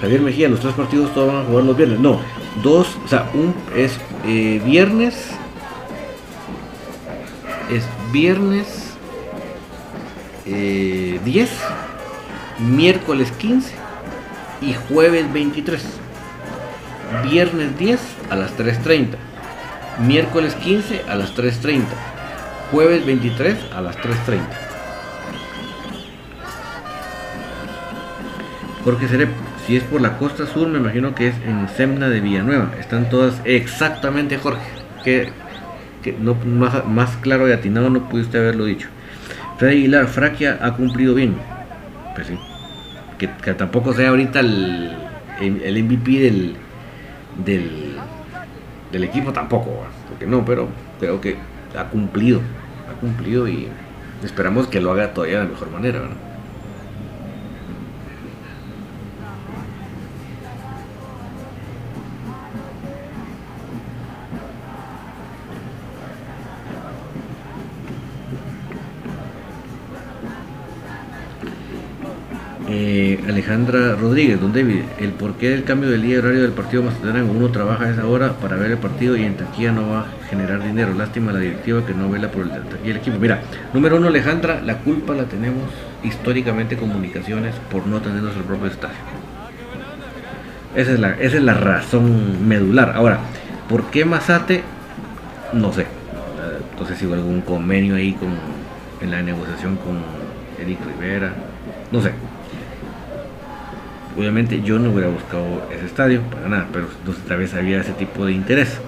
Javier Mejía, los tres partidos todos van a jugar los viernes. No, dos, o sea, un es eh, viernes, es viernes 10, eh, miércoles 15 y jueves 23. Viernes 10 a las 3.30, miércoles 15 a las 3.30, jueves 23 a las 3.30. Jorge Cerep, si es por la costa sur, me imagino que es en Semna de Villanueva. Están todas exactamente, Jorge. Que, no, más, claro y atinado no pudiste haberlo dicho. Freddy Aguilar, Fraquia ha cumplido bien. Pues sí. Que, tampoco sea ahorita el, el MVP del, del, equipo tampoco, porque no, pero creo que ha cumplido. Ha cumplido y esperamos que lo haga todavía de mejor manera. Eh, Alejandra Rodríguez, don David, el porqué del cambio del día horario del partido Mazatlán, uno trabaja a esa hora para ver el partido y en taquilla no va a generar dinero. Lástima la directiva que no vela por el taquilla del equipo. Mira, número uno, Alejandra, la culpa la tenemos históricamente comunicaciones por no tener nuestro propio estadio. Esa es la, esa es la razón medular. Ahora, ¿por qué Mazate? No sé. Entonces si hubo algún convenio ahí con, en la negociación con Eric Rivera. No sé Obviamente yo no hubiera buscado ese estadio para nada, pero entonces tal vez había ese tipo de interés.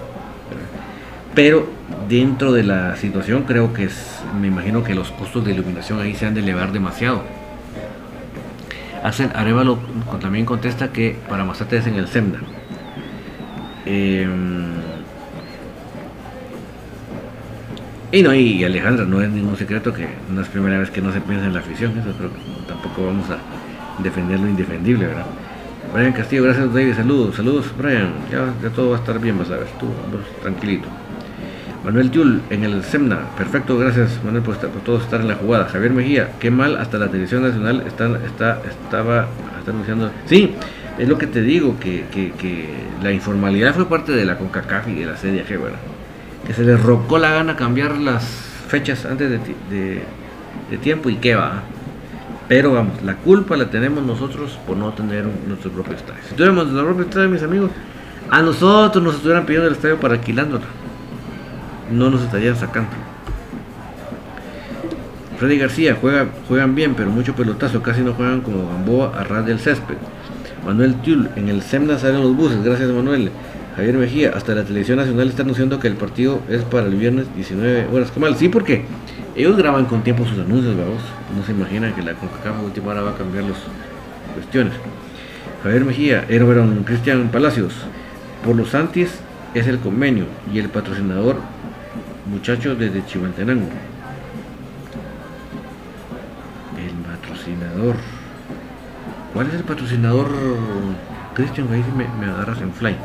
Pero dentro de la situación creo que es, me imagino que los costos de iluminación ahí se han de elevar demasiado. Hacen Arevalo también contesta que para Mazate es en el SEMDA. Em, y no, y Alejandra, no es ningún secreto que no es primera vez que no se piensa en la afición, eso creo que tampoco vamos a defender lo indefendible, ¿verdad? Brian Castillo, gracias David, saludos, saludos Brian, ya, todo va a estar bien, vas a ver, tú, tranquilito. Manuel Tiul en el SEMNA, perfecto, gracias Manuel por, por, todo estar en la jugada. Javier Mejía, qué mal, hasta la televisión nacional está, está, estaba está anunciando. Sí, es lo que te digo, que, que, la informalidad fue parte de la CONCACAF y de la CDG, ¿verdad? Que se les rocó la gana cambiar las fechas antes de, de, de tiempo y qué va. Pero vamos, la culpa la tenemos nosotros por no tener nuestro propio estadio. Si tuviéramos nuestro propio estadio, mis amigos, a nosotros nos estuvieran pidiendo el estadio para alquilándolo. No nos estarían sacando. Freddy García, juega, juegan bien, pero mucho pelotazo, casi no juegan como Gamboa a ras del césped. Manuel Tiul, en el SEMNA salen los buses, gracias Manuel. Javier Mejía, hasta la televisión nacional está anunciando que el partido es para el viernes 19 horas. ¿Qué mal? Sí, porque ellos graban con tiempo sus anuncios, vamos. No se imagina que la CONCACAF última hora va a cambiar las cuestiones. Javier Mejía, Herberón Cristian Palacios. Por los Santis es el convenio y el patrocinador, muchachos desde Chihuantenango. El patrocinador. ¿Cuál es el patrocinador, Cristian? Ahí me, me agarras en fly.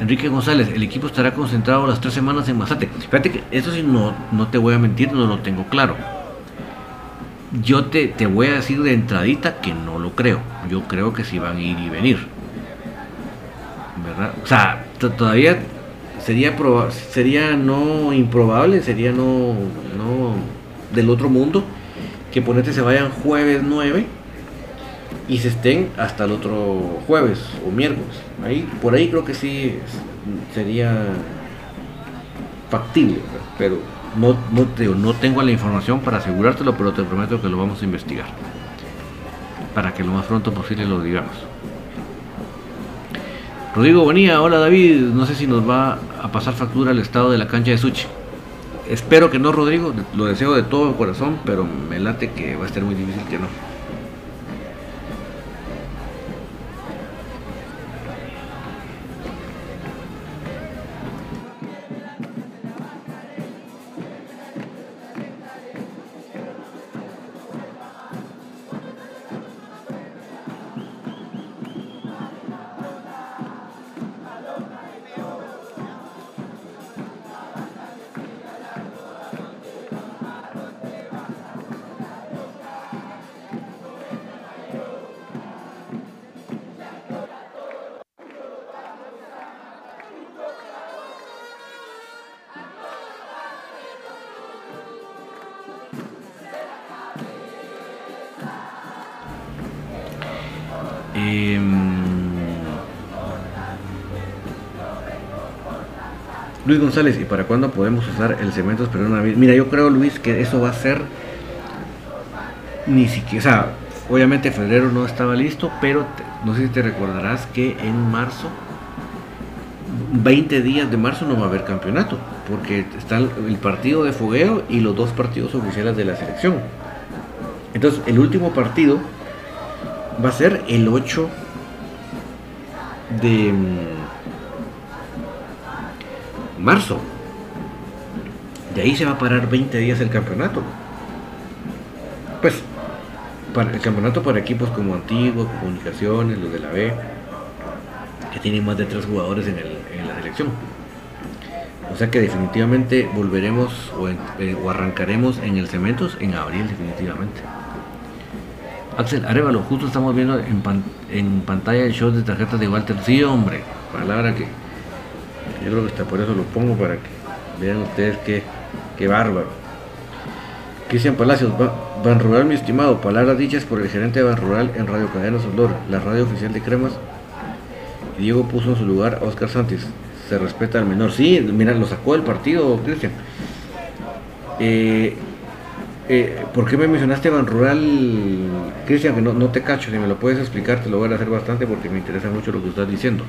Enrique González, el equipo estará concentrado las tres semanas en Mazate. Fíjate que eso sí no, no te voy a mentir, no lo tengo claro. Yo te, te voy a decir de entradita que no lo creo. Yo creo que sí van a ir y venir. ¿Verdad? O sea, todavía sería sería no improbable, sería no, no del otro mundo que ponete se vayan jueves 9 y se estén hasta el otro jueves o miércoles. Ahí, por ahí creo que sí sería factible, pero no, no, no tengo la información para asegurártelo, pero te prometo que lo vamos a investigar. Para que lo más pronto posible lo digamos. Rodrigo Bonilla, hola David, no sé si nos va a pasar factura el estado de la cancha de Suchi. Espero que no, Rodrigo, lo deseo de todo corazón, pero me late que va a ser muy difícil que no. Luis González, ¿y para cuándo podemos usar el cemento esperar una Mira, yo creo, Luis, que eso va a ser ni siquiera, o sea, obviamente febrero no estaba listo, pero no sé si te recordarás que en marzo, 20 días de marzo no va a haber campeonato, porque está el partido de fogueo y los dos partidos oficiales de la selección. Entonces, el último partido va a ser el 8 de mm, marzo. De ahí se va a parar 20 días el campeonato. Pues el campeonato para equipos como Antiguo, Comunicaciones, los de la B, que tienen más de tres jugadores en, la selección. O sea que definitivamente volveremos o, eh, arrancaremos en el Cementos en abril definitivamente. Axel Arevalo, justo estamos viendo en, en pantalla el show de tarjetas de Walter. Sí, hombre, palabra que yo creo que está por eso lo pongo para que vean ustedes qué, qué bárbaro. Cristian Palacios, Ban Rural, mi estimado, palabras dichas por el gerente de Ban Rural en Radio Cadena Solor, la radio oficial de Cremas. Diego puso en su lugar a Oscar Santis. Se respeta al menor. Sí, mira, lo sacó del partido, Cristian. Eh, eh, ¿Por qué me mencionaste Ban Rural, Cristian? Que no, no te cacho, si me lo puedes explicar, te lo voy a hacer bastante porque me interesa mucho lo que estás diciendo.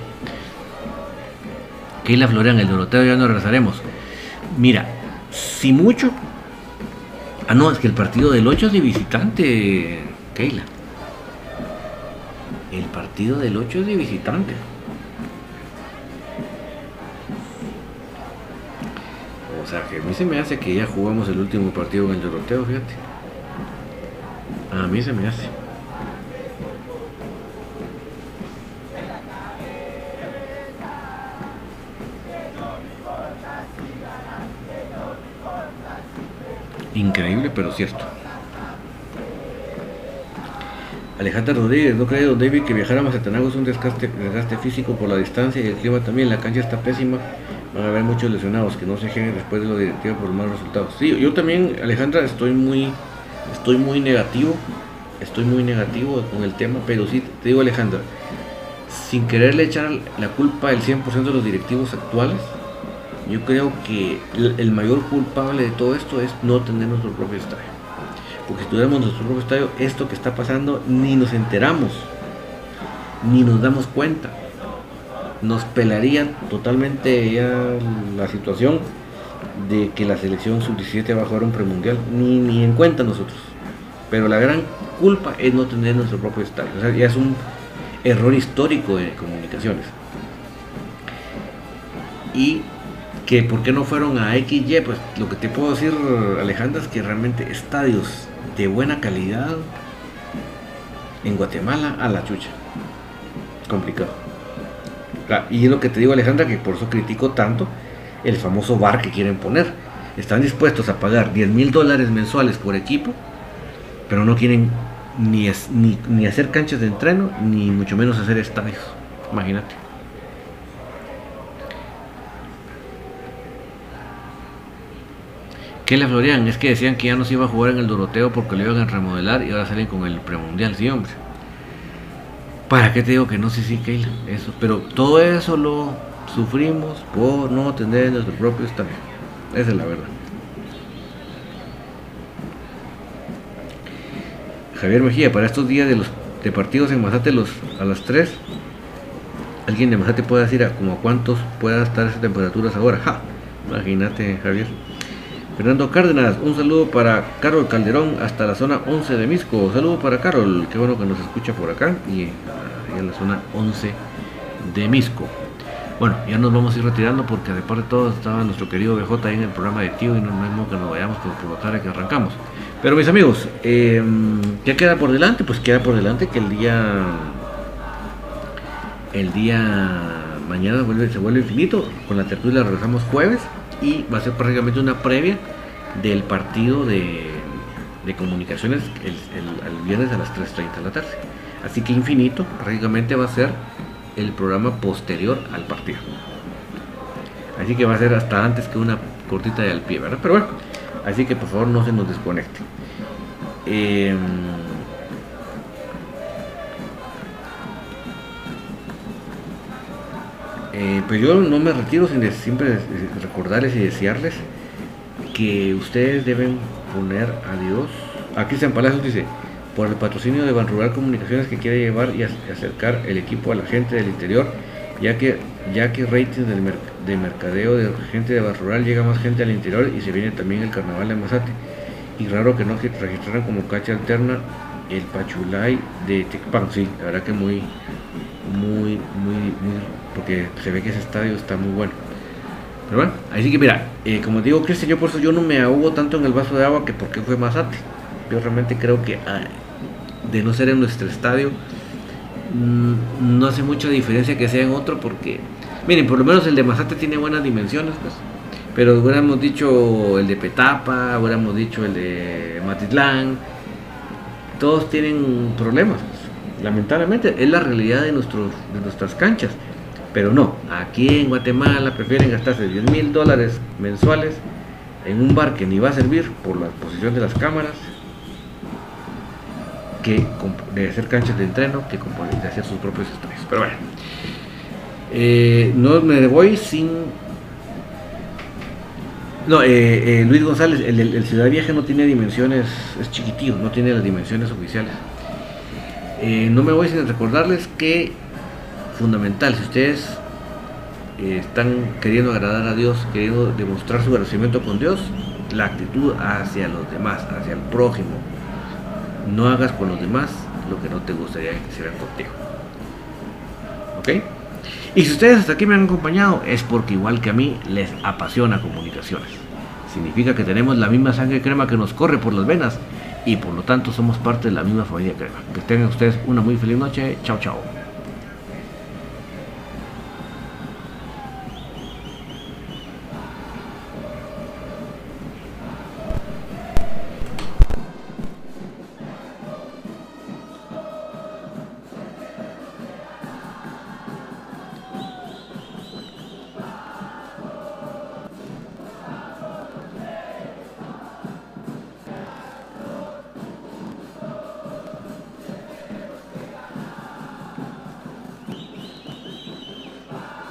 Keila Florian, el Doroteo, ya nos regresaremos. Mira, si mucho, Ah, no, es que el partido del 8 es de visitante, Keila. El partido del 8 es de visitante. O sea, que a mí se me hace que ya jugamos el último partido en el Doroteo, fíjate. A mí se me hace. Pero cierto. Alejandra Rodríguez, ¿no cree don David que viajar a Mazatenango es un desgaste, físico por la distancia y el clima también? La cancha está pésima, van a haber muchos lesionados que no se generen después de lo directivo por los malos resultados. Sí, yo también, Alejandra, estoy muy, estoy muy negativo, estoy muy negativo con el tema, pero sí, te digo Alejandra, sin quererle echar la culpa el 100% de los directivos actuales, yo creo que el mayor culpable de todo esto es no tener nuestro propio estadio. Porque si tuviéramos nuestro propio estadio, esto que está pasando ni nos enteramos, ni nos damos cuenta. Nos pelaría totalmente la situación de que la selección sub-17 va a jugar un premundial, ni, ni en cuenta nosotros. Pero la gran culpa es no tener nuestro propio estadio. O sea, ya es un error histórico de comunicaciones. Y que por qué no fueron a XY, pues lo que te puedo decir, Alejandra, es que realmente estadios de buena calidad en Guatemala a la chucha. Complicado. Y es lo que te digo, Alejandra, que por eso critico tanto el famoso bar que quieren poner. Están dispuestos a pagar 10 mil dólares mensuales por equipo, pero no quieren ni, ni, ni hacer canchas de entreno, ni mucho menos hacer estadios. Imagínate. ¿Qué le Florian? Es que decían que ya no se iba a jugar en el Doroteo porque lo iban a remodelar y ahora salen con el premundial, sí, hombre. ¿Para qué te digo que no? Sí, sí, Keila, eso. Pero todo eso lo sufrimos por no tener nuestro propio estadio. Esa es la verdad. Javier Mejía, para estos días de los de partidos en Mazate los, a las 3, alguien de Mazate puede decir a como a cuántos pueda estar esas temperaturas ahora. Ja, imagínate, Javier. Fernando Cárdenas, un saludo para Carol Calderón hasta la zona 11 de Misco. Saludo para Carol, qué bueno que nos escucha por acá y en la zona 11 de Misco. Bueno, ya nos vamos a ir retirando porque aparte de todo estaba nuestro querido BJ ahí en el programa de tío y no es que nos vayamos por la tarde que arrancamos. Pero mis amigos, eh, ¿qué queda por delante? Pues queda por delante que el día el día mañana se vuelve infinito. Con la tertulia regresamos jueves y va a ser prácticamente una previa del partido de, comunicaciones el, viernes a las 3.30 de la tarde. Así que Infinito prácticamente va a ser el programa posterior al partido. Así que va a ser hasta antes que una cortita de al pie, ¿verdad? Pero bueno, así que por favor no se nos desconecte. Em, Eh, pues yo no me retiro sin siempre recordarles y desearles que ustedes deben poner a Dios. Aquí Cristian Palacios dice, por el patrocinio de Ban Rural Comunicaciones que quiere llevar y acercar el equipo a la gente del interior, ya que ya que rating del de mercadeo de gente de Ban Rural llega más gente al interior y se viene también el carnaval de Mazate. Y raro que no registraran como cacha alterna el Pachulay de Tecpan, sí, la verdad que muy, muy, muy, muy, porque se ve que ese estadio está muy bueno. Pero bueno, así que mira, eh, como digo, Cristian, yo por eso yo no me ahogo tanto en el vaso de agua que porque fue Mazate. Yo realmente creo que ah, de no ser en nuestro estadio, mm, no hace mucha diferencia que sea en otro porque, miren, por lo menos el de Mazate tiene buenas dimensiones, pues. Pero hubiéramos dicho el de Petapa, hubiéramos dicho el de Matitlán, todos tienen problemas. Lamentablemente es la realidad de, nuestros, de nuestras canchas. Pero no, aquí en Guatemala prefieren gastarse 10 mil dólares mensuales en un bar que ni va a servir por la posición de las cámaras, que de hacer canchas de entreno, que de hacer sus propios estadios. Pero bueno, eh, no me voy sin no, eh, eh, Luis González, el, Ciudad Vieja no tiene dimensiones, es chiquitito, no tiene las dimensiones oficiales. No me voy sin recordarles que, fundamental, si ustedes están queriendo agradar a Dios, queriendo demostrar su agradecimiento con Dios, la actitud hacia los demás, hacia el prójimo. No hagas con los demás lo que no te gustaría que hicieran contigo. ¿Ok? Y si ustedes hasta aquí me han acompañado es porque igual que a mí les apasiona comunicaciones. Significa que tenemos la misma sangre crema que nos corre por las venas y por lo tanto somos parte de la misma familia crema. Que tengan ustedes una muy feliz noche. Chao, chao.